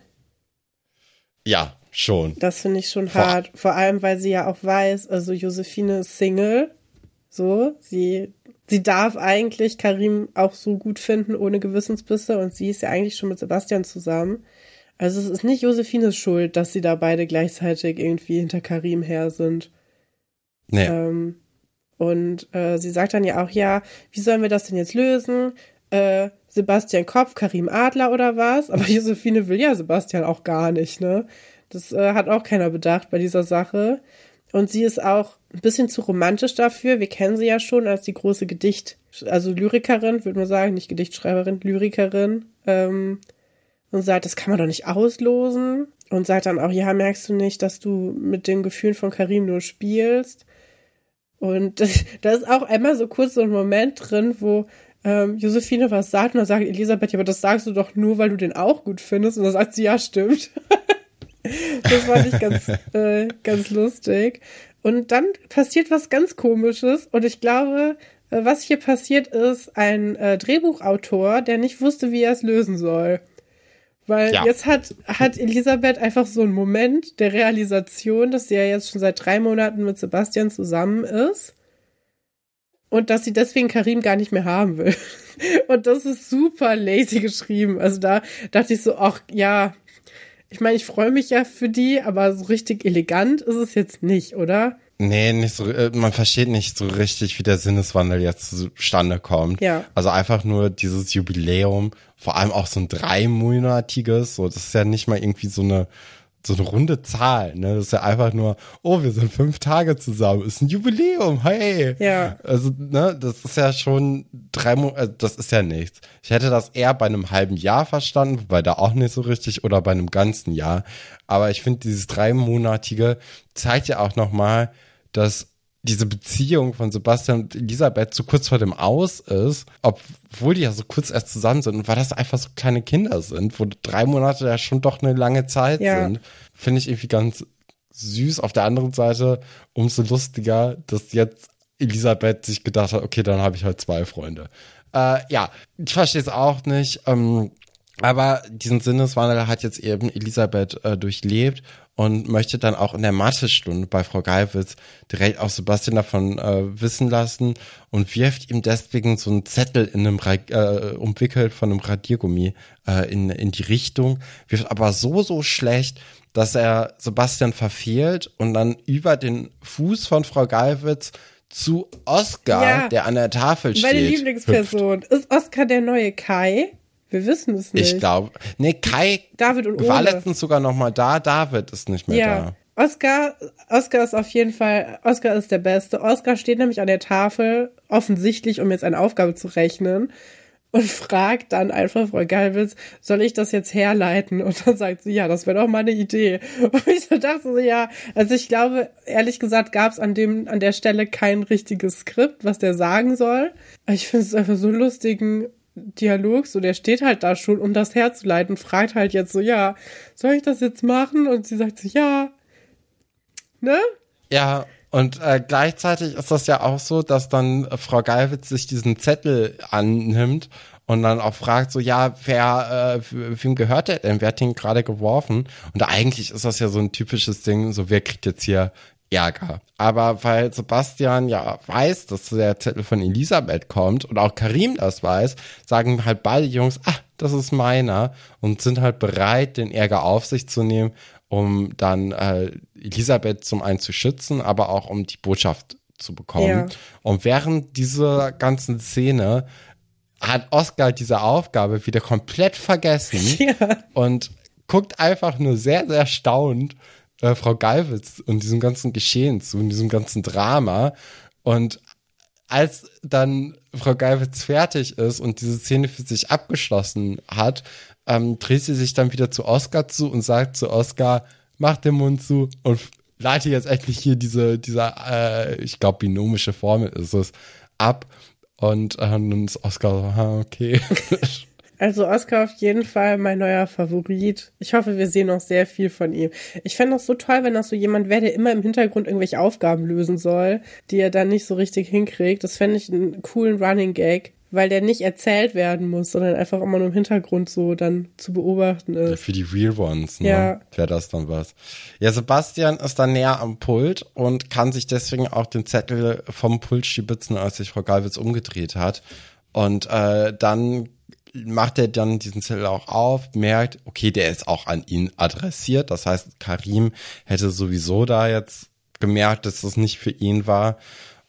Ja, schon. Das finde ich schon Vor- hart. Vor allem, weil sie ja auch weiß, also Josephine ist Single. So, sie, sie darf eigentlich Karim auch so gut finden, ohne Gewissensbisse. Und sie ist ja eigentlich schon mit Sebastian zusammen. Also es ist nicht Josephines Schuld, dass sie da beide gleichzeitig irgendwie hinter Karim her sind. Nee. Ähm, und äh, sie sagt dann ja auch, ja, wie sollen wir das denn jetzt lösen? Äh, Sebastian Kopf, Karim Adler oder was? Aber Josephine will ja Sebastian auch gar nicht, ne? Das äh, hat auch keiner bedacht bei dieser Sache. Und sie ist auch ein bisschen zu romantisch dafür. Wir kennen sie ja schon als die große Gedicht, also Lyrikerin, würde man sagen, nicht Gedichtschreiberin, Lyrikerin. Ähm, und sagt, das kann man doch nicht auslosen. Und sagt dann auch, ja, merkst du nicht, dass du mit den Gefühlen von Karim nur spielst? Und da ist auch einmal so kurz so ein Moment drin, wo ähm, Josephine was sagt und dann sagt Elisabeth, ja, aber das sagst du doch nur, weil du den auch gut findest. Und dann sagt sie, ja, stimmt. das fand ich ganz, äh, ganz lustig. Und dann passiert was ganz Komisches und ich glaube, äh, was hier passiert ist, ein äh, Drehbuchautor, der nicht wusste, wie er es lösen soll. Weil Ja. jetzt hat, hat Elisabeth einfach so einen Moment der Realisation, dass sie ja jetzt schon seit drei Monaten mit Sebastian zusammen ist. Und dass sie deswegen Karim gar nicht mehr haben will. Und das ist super lazy geschrieben. Also da dachte ich so, ach ja, ich meine, ich freue mich ja für die, aber so richtig elegant ist es jetzt nicht, oder? Nee, nicht so, äh, man versteht nicht so richtig, wie der Sinneswandel jetzt zustande kommt. Ja. Also einfach nur dieses Jubiläum, vor allem auch so ein dreimonatiges, so, das ist ja nicht mal irgendwie so eine, so eine runde Zahl, ne? Das ist ja einfach nur, oh, wir sind fünf Tage zusammen, ist ein Jubiläum, hey. Ja. Also, ne, das ist ja schon drei Monate, das ist ja nichts. Ich hätte das eher bei einem halben Jahr verstanden, wobei da auch nicht so richtig, oder bei einem ganzen Jahr. Aber ich finde, dieses dreimonatige zeigt ja auch nochmal, dass diese Beziehung von Sebastian und Elisabeth so kurz vor dem Aus ist, obwohl die ja so kurz erst zusammen sind und weil das einfach so kleine Kinder sind, wo drei Monate ja schon doch eine lange Zeit Ja. sind, finde ich irgendwie ganz süß. Auf der anderen Seite umso lustiger, dass jetzt Elisabeth sich gedacht hat, okay, dann habe ich halt zwei Freunde. Äh, ja, ich verstehe es auch nicht. Ähm, aber diesen Sinneswandel hat jetzt eben Elisabeth äh, durchlebt und möchte dann auch in der Mathestunde bei Frau Geilwitz direkt auch Sebastian davon äh, wissen lassen und wirft ihm deswegen so einen Zettel in einem äh, umwickelt von einem Radiergummi äh, in, in die Richtung, wirft aber so, so schlecht, dass er Sebastian verfehlt und dann über den Fuß von Frau Geilwitz zu Oscar, Ja. der an der Tafel steht. Meine hüpft. Lieblingsperson. Ist Oscar der neue Kai? Wir wissen es nicht. Ich glaube, nee, Kai David und war letztens sogar noch mal da. David ist nicht mehr Ja. Oscar, Oscar ist auf jeden Fall, Oscar ist der Beste. Oscar steht nämlich an der Tafel, offensichtlich, um jetzt eine Aufgabe zu rechnen. Und fragt dann einfach Frau Galwitz, soll ich das jetzt herleiten? Und dann sagt sie, ja, das wäre doch mal eine Idee. Und ich so dachte so, ja, also ich glaube, ehrlich gesagt, gab es an dem, an der Stelle kein richtiges Skript, was der sagen soll. Ich finde es einfach so lustigen Dialog, so der steht halt da schon, um das herzuleiten, fragt halt jetzt so, ja, soll ich das jetzt machen? Und sie sagt so, ja, ne? Ja, und äh, gleichzeitig ist das ja auch so, dass dann Frau Geilwitz sich diesen Zettel annimmt und dann auch fragt so, ja, wer, äh, wem gehört der denn? Wer hat den gerade geworfen? Und eigentlich ist das ja so ein typisches Ding, so wer kriegt jetzt hier Ärger. Aber weil Sebastian ja weiß, dass der Zettel von Elisabeth kommt und auch Karim das weiß, sagen halt beide Jungs, ah, das ist meiner und sind halt bereit, den Ärger auf sich zu nehmen, um dann äh, Elisabeth zum einen zu schützen, aber auch um die Botschaft zu bekommen. Ja. Und während dieser ganzen Szene hat Oscar diese Aufgabe wieder komplett vergessen ja. und guckt einfach nur sehr, sehr staunend äh, Frau Galwitz und diesem ganzen Geschehen zu, und diesem ganzen Drama. Und als dann Frau Galwitz fertig ist und diese Szene für sich abgeschlossen hat, ähm, dreht sie sich dann wieder zu Oscar zu und sagt zu Oscar, mach den Mund zu und leite jetzt endlich hier diese, dieser, äh, ich glaube, binomische Formel ist es, ab. Und äh, dann ist Oscar so, ah, okay. Also Oscar auf jeden Fall mein neuer Favorit. Ich hoffe, wir sehen noch sehr viel von ihm. Ich fände das so toll, wenn das so jemand wäre, der immer im Hintergrund irgendwelche Aufgaben lösen soll, die er dann nicht so richtig hinkriegt. Das fände ich einen coolen Running Gag weil der nicht erzählt werden muss, sondern einfach immer nur im Hintergrund so dann zu beobachten ist. Ja, für die Real Ones, ne? Ja. Wäre das dann was. Ja, Sebastian ist dann näher am Pult und kann sich deswegen auch den Zettel vom Pult stibitzen, als sich Frau Galwitz umgedreht hat. Und äh, dann macht er dann diesen Zettel auch auf, merkt, okay, der ist auch an ihn adressiert. Das heißt, Karim hätte sowieso da jetzt gemerkt, dass das nicht für ihn war.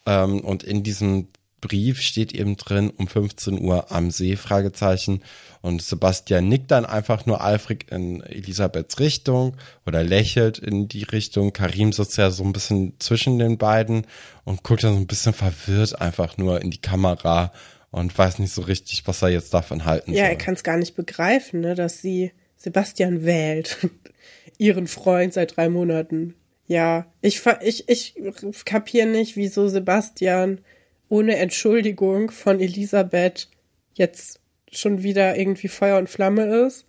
Ähm, und in diesem Brief steht eben drin um 15 Uhr am See, Fragezeichen. Und Sebastian nickt dann einfach nur eifrig in Elisabeths Richtung oder lächelt in die Richtung. Karim sitzt ja so ein bisschen zwischen den beiden und guckt dann so ein bisschen verwirrt einfach nur in die Kamera und weiß nicht so richtig, was er jetzt davon halten ja, soll. Ja, er kann es gar nicht begreifen, ne, dass sie Sebastian wählt. Ihren Freund seit drei Monaten. Ja, ich, ich, ich kapiere nicht, wieso Sebastian ohne Entschuldigung von Elisabeth jetzt schon wieder irgendwie Feuer und Flamme ist.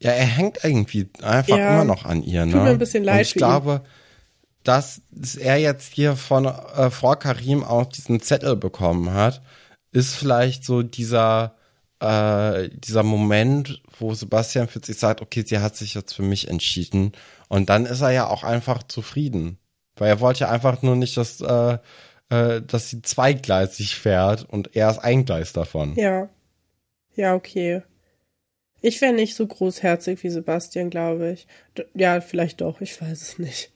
Ja, er hängt irgendwie einfach ja, immer noch an ihr. Ne? Tut mir ein bisschen leid. Und ich glaube, dass er jetzt hier von äh, Frau Karim auch diesen Zettel bekommen hat, ist vielleicht so dieser äh, dieser Moment, wo Sebastian für sich sagt, okay, sie hat sich jetzt für mich entschieden. Und dann ist er ja auch einfach zufrieden. Weil er wollte ja einfach nur nicht, dass äh, äh, dass sie zweigleisig fährt und er ist ein Gleis davon. Ja. Ja, okay. Ich wäre nicht so großherzig wie Sebastian, glaube ich. D ja, vielleicht doch, ich weiß es nicht.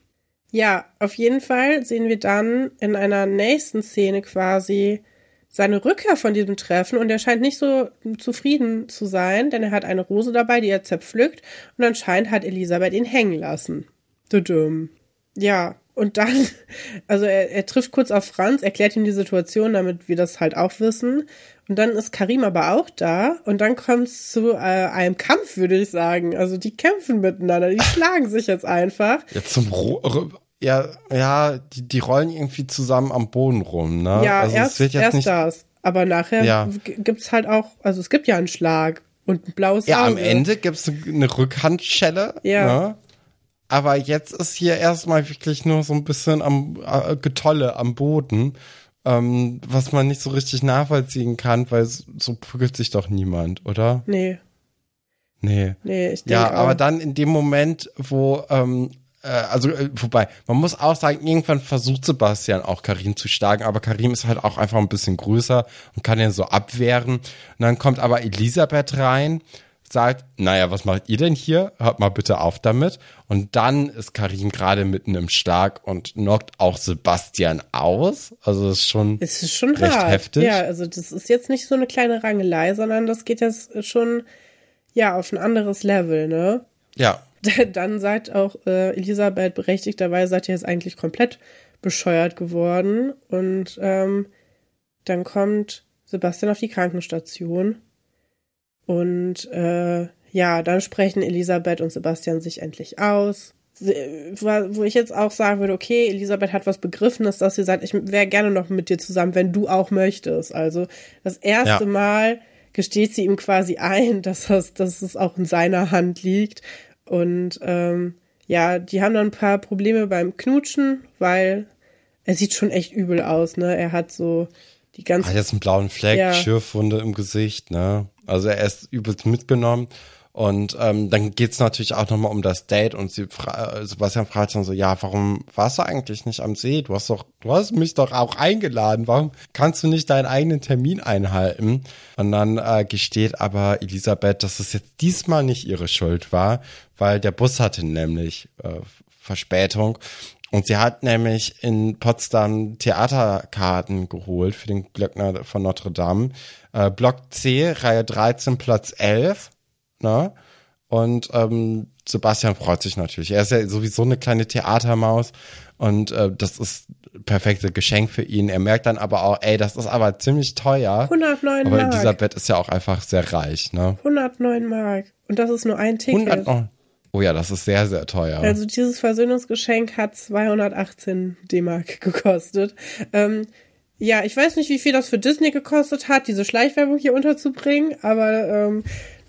Ja, auf jeden Fall sehen wir dann in einer nächsten Szene quasi seine Rückkehr von diesem Treffen und er scheint nicht so zufrieden zu sein, denn er hat eine Rose dabei, die er zerpflückt und anscheinend hat Elisabeth ihn hängen lassen. Düdüm. Ja, und dann, also er, er trifft kurz auf Franz, erklärt ihm die Situation, damit wir das halt auch wissen. Und dann ist Karim aber auch da. Und dann kommt es zu äh, einem Kampf, würde ich sagen. Also die kämpfen miteinander, die schlagen sich jetzt einfach. Ja, zum Ro ja, ja, die, die rollen irgendwie zusammen am Boden rum, ne? Ja, also erst, erst nicht das. Aber nachher ja. gibt's halt auch, also es gibt ja einen Schlag und ein blaues Ja, Auge. am Ende gibt's eine Rückhandschelle. Ja. Ne? Aber jetzt ist hier erstmal wirklich nur so ein bisschen am äh, Getolle am Boden, ähm, was man nicht so richtig nachvollziehen kann, weil so prügelt sich doch niemand, oder? Nee. Nee. Nee, ich denke Ja, aber dann in dem Moment, wo ähm, äh, also äh, wobei, man muss auch sagen, irgendwann versucht Sebastian auch Karim zu schlagen, aber Karim ist halt auch einfach ein bisschen größer und kann ihn so abwehren. Und dann kommt aber Elisabeth rein sagt, naja, was macht ihr denn hier? Hört mal bitte auf damit. Und dann ist Karim gerade mitten im Schlag und knockt auch Sebastian aus. Also das ist schon, es ist schon recht hart. heftig. Ja, also das ist jetzt nicht so eine kleine Rangelei, sondern das geht jetzt schon, ja, auf ein anderes Level, ne? Ja. Dann seid auch äh, Elisabeth berechtigterweise seid ihr jetzt eigentlich komplett bescheuert geworden. Und ähm, dann kommt Sebastian auf die Krankenstation und äh, ja, dann sprechen Elisabeth und Sebastian sich endlich aus. Wo ich jetzt auch sagen würde, okay, Elisabeth hat was Begriffenes, dass sie sagt, ich wäre gerne noch mit dir zusammen, wenn du auch möchtest. Also das erste ja. Mal gesteht sie ihm quasi ein, dass, das, dass es auch in seiner Hand liegt. Und ähm, ja, die haben dann ein paar Probleme beim Knutschen, weil er sieht schon echt übel aus, ne? Er hat so die ganze. Hat jetzt einen blauen Fleck, Ja. Schürfwunde im Gesicht, ne? Also er ist übelst mitgenommen. Und ähm, dann geht's natürlich auch nochmal um das Date und sie fra äh, Sebastian fragt dann so, ja, warum warst du eigentlich nicht am See? Du hast doch, du hast mich doch auch eingeladen. Warum kannst du nicht deinen eigenen Termin einhalten? Und dann äh, gesteht aber Elisabeth, dass es jetzt diesmal nicht ihre Schuld war, weil der Bus hatte nämlich äh, Verspätung. Und sie hat nämlich in Potsdam Theaterkarten geholt für den Glöckner von Notre Dame. Äh, Block C, Reihe 13, Platz 11. Ne? Und ähm, Sebastian freut sich natürlich. Er ist ja sowieso eine kleine Theatermaus und äh, das ist perfekte Geschenk für ihn. Er merkt dann aber auch, ey, das ist aber ziemlich teuer. 109 Aber Mark. Elisabeth ist ja auch einfach sehr reich, ne? 109 Mark. Und das ist nur ein Ticket. 100 oh, oh ja, das ist sehr, sehr teuer. Also dieses Versöhnungsgeschenk hat 218 D-Mark gekostet. Ähm, ja, ich weiß nicht, wie viel das für Disney gekostet hat, diese Schleichwerbung hier unterzubringen, aber ähm,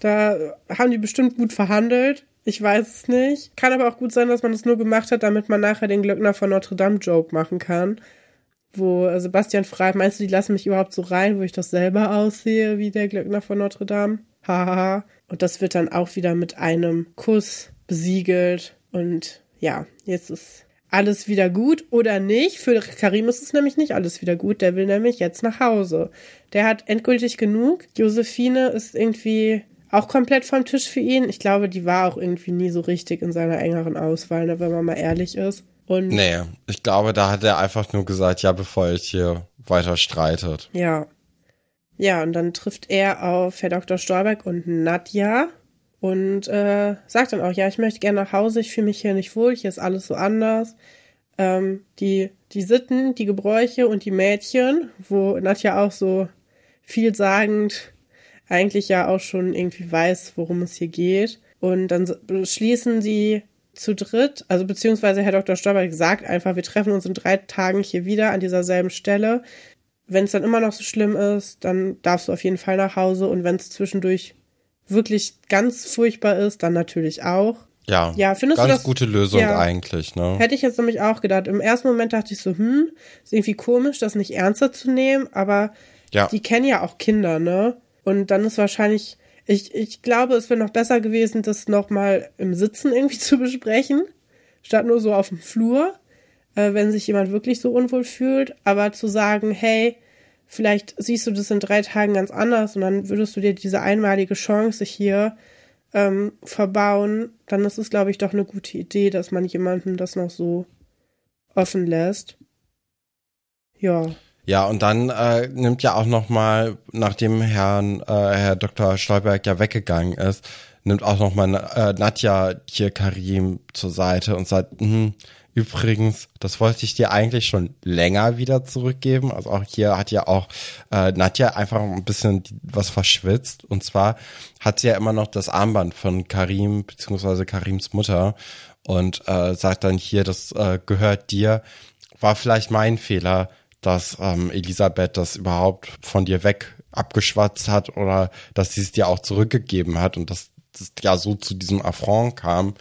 da haben die bestimmt gut verhandelt. Ich weiß es nicht. Kann aber auch gut sein, dass man das nur gemacht hat, damit man nachher den Glöckner von Notre Dame Joke machen kann. Wo äh, Sebastian fragt, meinst du, die lassen mich überhaupt so rein, wo ich doch selber aussehe wie der Glöckner von Notre Dame? Hahaha. Und das wird dann auch wieder mit einem Kuss besiegelt. Und ja, jetzt ist alles wieder gut oder nicht. Für Karim ist es nämlich nicht alles wieder gut. Der will nämlich jetzt nach Hause. Der hat endgültig genug. Josephine ist irgendwie auch komplett vom Tisch für ihn. Ich glaube, die war auch irgendwie nie so richtig in seiner engeren Auswahl, ne, wenn man mal ehrlich ist. Und Nee, ich glaube, da hat er einfach nur gesagt, ja, bevor ihr hier weiter streitet. Ja. Ja, und dann trifft er auf Herr Dr. Stolberg und Nadja und äh, sagt dann auch, ja, ich möchte gerne nach Hause, ich fühle mich hier nicht wohl, hier ist alles so anders. Ähm, die, die Sitten, die Gebräuche und die Mädchen, wo Nadja auch so vielsagend eigentlich ja auch schon irgendwie weiß, worum es hier geht. Und dann s- beschließen sie zu dritt, also beziehungsweise Herr Dr. Stolberg sagt einfach, wir treffen uns in drei Tagen hier wieder an dieser selben Stelle. Wenn es dann immer noch so schlimm ist, dann darfst du auf jeden Fall nach Hause. Und wenn es zwischendurch wirklich ganz furchtbar ist, dann natürlich auch. Ja, Ja, findest du ganz das- gute Lösung ja. eigentlich, ne? Hätte ich jetzt nämlich auch gedacht. Im ersten Moment dachte ich so, hm, ist irgendwie komisch, das nicht ernster zu nehmen, aber Ja. die kennen ja auch Kinder, ne? Und dann ist wahrscheinlich, ich, ich glaube, es wäre noch besser gewesen, das nochmal im Sitzen irgendwie zu besprechen, statt nur so auf dem Flur, äh, wenn sich jemand wirklich so unwohl fühlt, aber zu sagen, hey, vielleicht siehst du das in drei Tagen ganz anders und dann würdest du dir diese einmalige Chance hier ähm, verbauen, dann ist es, glaube ich, doch eine gute Idee, dass man jemandem das noch so offen lässt. Ja. Ja, und dann äh, nimmt ja auch noch mal, nachdem Herrn, äh, Herr Dr. Stolberg ja weggegangen ist, nimmt auch noch mal äh, Nadja hier Karim zur Seite und sagt, hm, übrigens, das wollte ich dir eigentlich schon länger wieder zurückgeben. Also auch hier hat ja auch äh, Nadja einfach ein bisschen was verschwitzt. Und zwar hat sie ja immer noch das Armband von Karim beziehungsweise Karims Mutter und äh, sagt dann hier, das äh, gehört dir. War vielleicht mein Fehler, dass ähm, Elisabeth das überhaupt von dir weg abgeschwatzt hat oder dass sie es dir auch zurückgegeben hat und dass das ja so zu diesem Affront kam,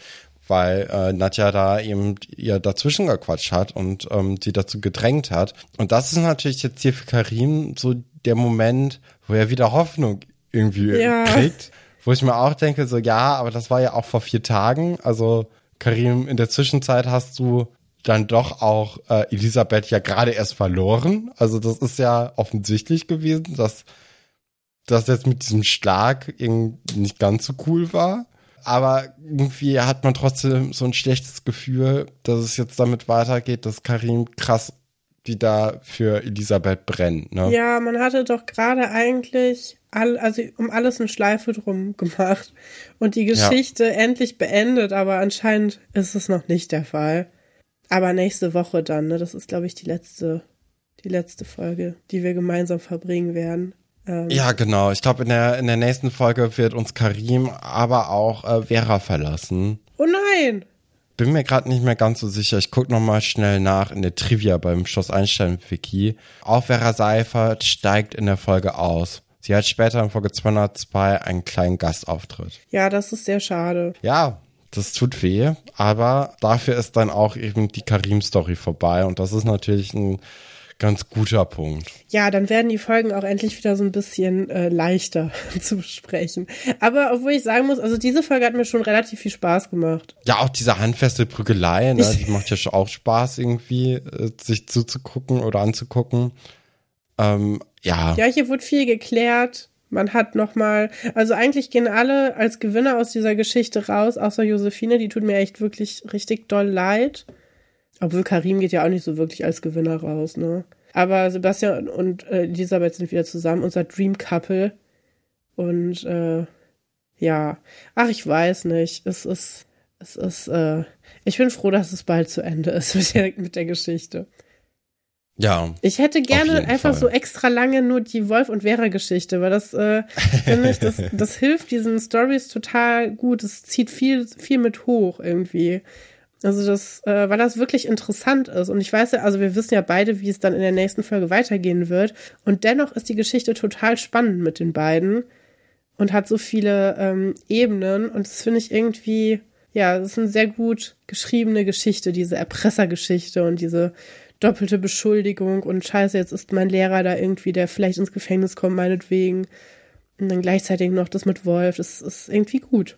weil äh, Nadja da eben ihr dazwischen gequatscht hat und ähm, sie dazu gedrängt hat. Und das ist natürlich jetzt hier für Karim so der Moment, wo er wieder Hoffnung irgendwie Ja. kriegt, wo ich mir auch denke, so ja, aber das war ja auch vor vier Tagen. Also Karim, in der Zwischenzeit hast du dann doch auch äh, Elisabeth ja gerade erst verloren. Also das ist ja offensichtlich gewesen, dass das jetzt mit diesem Schlag irgendwie nicht ganz so cool war. Aber irgendwie hat man trotzdem so ein schlechtes Gefühl, dass es jetzt damit weitergeht, dass Karim krass wieder für Elisabeth brennt. Ne? Ja, man hatte doch gerade eigentlich all, also um alles eine Schleife drum gemacht und die Geschichte endlich beendet, aber anscheinend ist es noch nicht der Fall. Aber nächste Woche dann, ne? Das ist, glaube ich, die letzte, die letzte Folge, die wir gemeinsam verbringen werden. Ähm, Ja, genau. Ich glaube, in der, in der nächsten Folge wird uns Karim, aber auch äh, Vera verlassen. Oh nein! Bin mir gerade nicht mehr ganz so sicher. Ich guck noch mal schnell nach in der Trivia beim Schloss Einstein-Wiki. Auch Vera Seifert steigt in der Folge aus. Sie hat später in Folge 202 einen kleinen Gastauftritt. Ja, das ist sehr schade. Ja, Das tut weh, aber dafür ist dann auch eben die Karim-Story vorbei und das ist natürlich ein ganz guter Punkt. Ja, dann werden die Folgen auch endlich wieder so ein bisschen äh, leichter zu besprechen. Aber obwohl ich sagen muss, also diese Folge hat mir schon relativ viel Spaß gemacht. Ja, auch diese handfeste Prügelei, ne, die macht ja schon auch Spaß irgendwie, äh, sich zuzugucken oder anzugucken. Ähm, ja. Ja, hier wurde viel geklärt. Man hat noch mal, also eigentlich gehen alle als Gewinner aus dieser Geschichte raus, außer Josephine, die tut mir echt wirklich richtig doll leid. Obwohl Karim geht ja auch nicht so wirklich als Gewinner raus, ne? Aber Sebastian und äh, Elisabeth sind wieder zusammen, unser Dream Couple. Und äh, ja, ach, ich weiß nicht. Es ist, es ist, äh, ich bin froh, dass es bald zu Ende ist mit der, mit der Geschichte. Ja. Ich hätte gerne einfach Fall. so extra lange nur die Wolf und Vera Geschichte, weil das äh, finde ich, das, das hilft diesen Stories total gut. Es zieht viel, viel mit hoch irgendwie. Also das, äh, weil das wirklich interessant ist. Und ich weiß ja, also wir wissen ja beide, wie es dann in der nächsten Folge weitergehen wird. Und dennoch ist die Geschichte total spannend mit den beiden und hat so viele ähm, Ebenen. Und das finde ich irgendwie, ja, das ist eine sehr gut geschriebene Geschichte, diese Erpressergeschichte und diese doppelte Beschuldigung und scheiße, jetzt ist mein Lehrer da irgendwie, der vielleicht ins Gefängnis kommt, meinetwegen. Und dann gleichzeitig noch das mit Wolf, das ist irgendwie gut.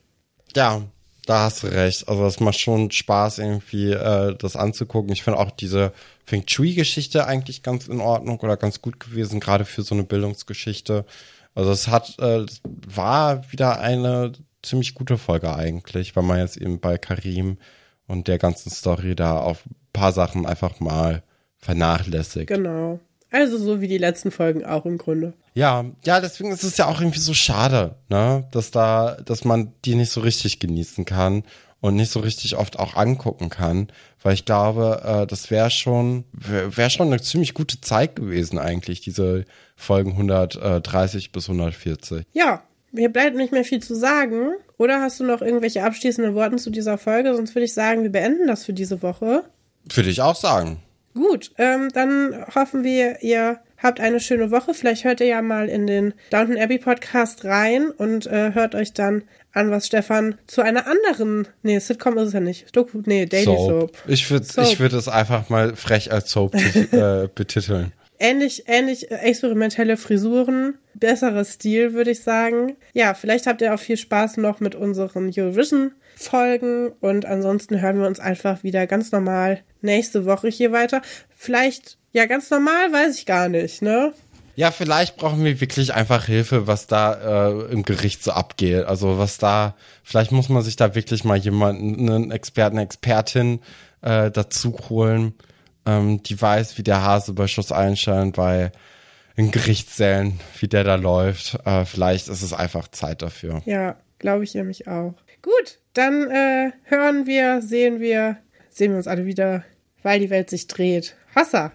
Ja, da hast du recht. Also es macht schon Spaß, irgendwie äh, das anzugucken. Ich finde auch diese Feng Shui-Geschichte eigentlich ganz in Ordnung oder ganz gut gewesen, gerade für so eine Bildungsgeschichte. Also es hat, äh, war wieder eine ziemlich gute Folge eigentlich, weil man jetzt eben bei Karim und der ganzen Story da auf ein paar Sachen einfach mal vernachlässigt. Genau. Also so wie die letzten Folgen auch im Grunde. Ja, ja, deswegen ist es ja auch irgendwie so schade, ne, dass da, dass man die nicht so richtig genießen kann und nicht so richtig oft auch angucken kann, weil ich glaube, äh, das wäre schon, wäre wär schon eine ziemlich gute Zeit gewesen eigentlich, diese Folgen 130 bis 140. Ja, mir bleibt nicht mehr viel zu sagen. Oder hast du noch irgendwelche abschließenden Worte zu dieser Folge? Sonst würde ich sagen, wir beenden das für diese Woche. Würde ich auch sagen. Gut, ähm, dann hoffen wir, ihr habt eine schöne Woche. Vielleicht hört ihr ja mal in den Downton Abbey Podcast rein und äh, hört euch dann an, was Stefan zu einer anderen, nee, Sitcom ist es ja nicht, Doku, nee, Daily Soap. Soap. Ich würde ich würde es einfach mal frech als Soap äh, betiteln. Ähnlich, ähnlich äh, experimentelle Frisuren, besserer Stil, würde ich sagen. Ja, vielleicht habt ihr auch viel Spaß noch mit unseren Eurovision Folgen und ansonsten hören wir uns einfach wieder ganz normal nächste Woche hier weiter. Vielleicht, ja, ganz normal, weiß ich gar nicht, ne? Ja, vielleicht brauchen wir wirklich einfach Hilfe, was da äh, im Gericht so abgeht. Also was da, vielleicht muss man sich da wirklich mal jemanden, einen Experten, Expertin äh, dazu holen, ähm, die weiß, wie der Hase bei Schuss Einstein bei in Gerichtssälen, wie der da läuft. Äh, vielleicht ist es einfach Zeit dafür. Ja, glaube ich nämlich auch. Gut, dann äh, hören wir, sehen wir, sehen wir uns alle wieder, weil die Welt sich dreht. Hassa!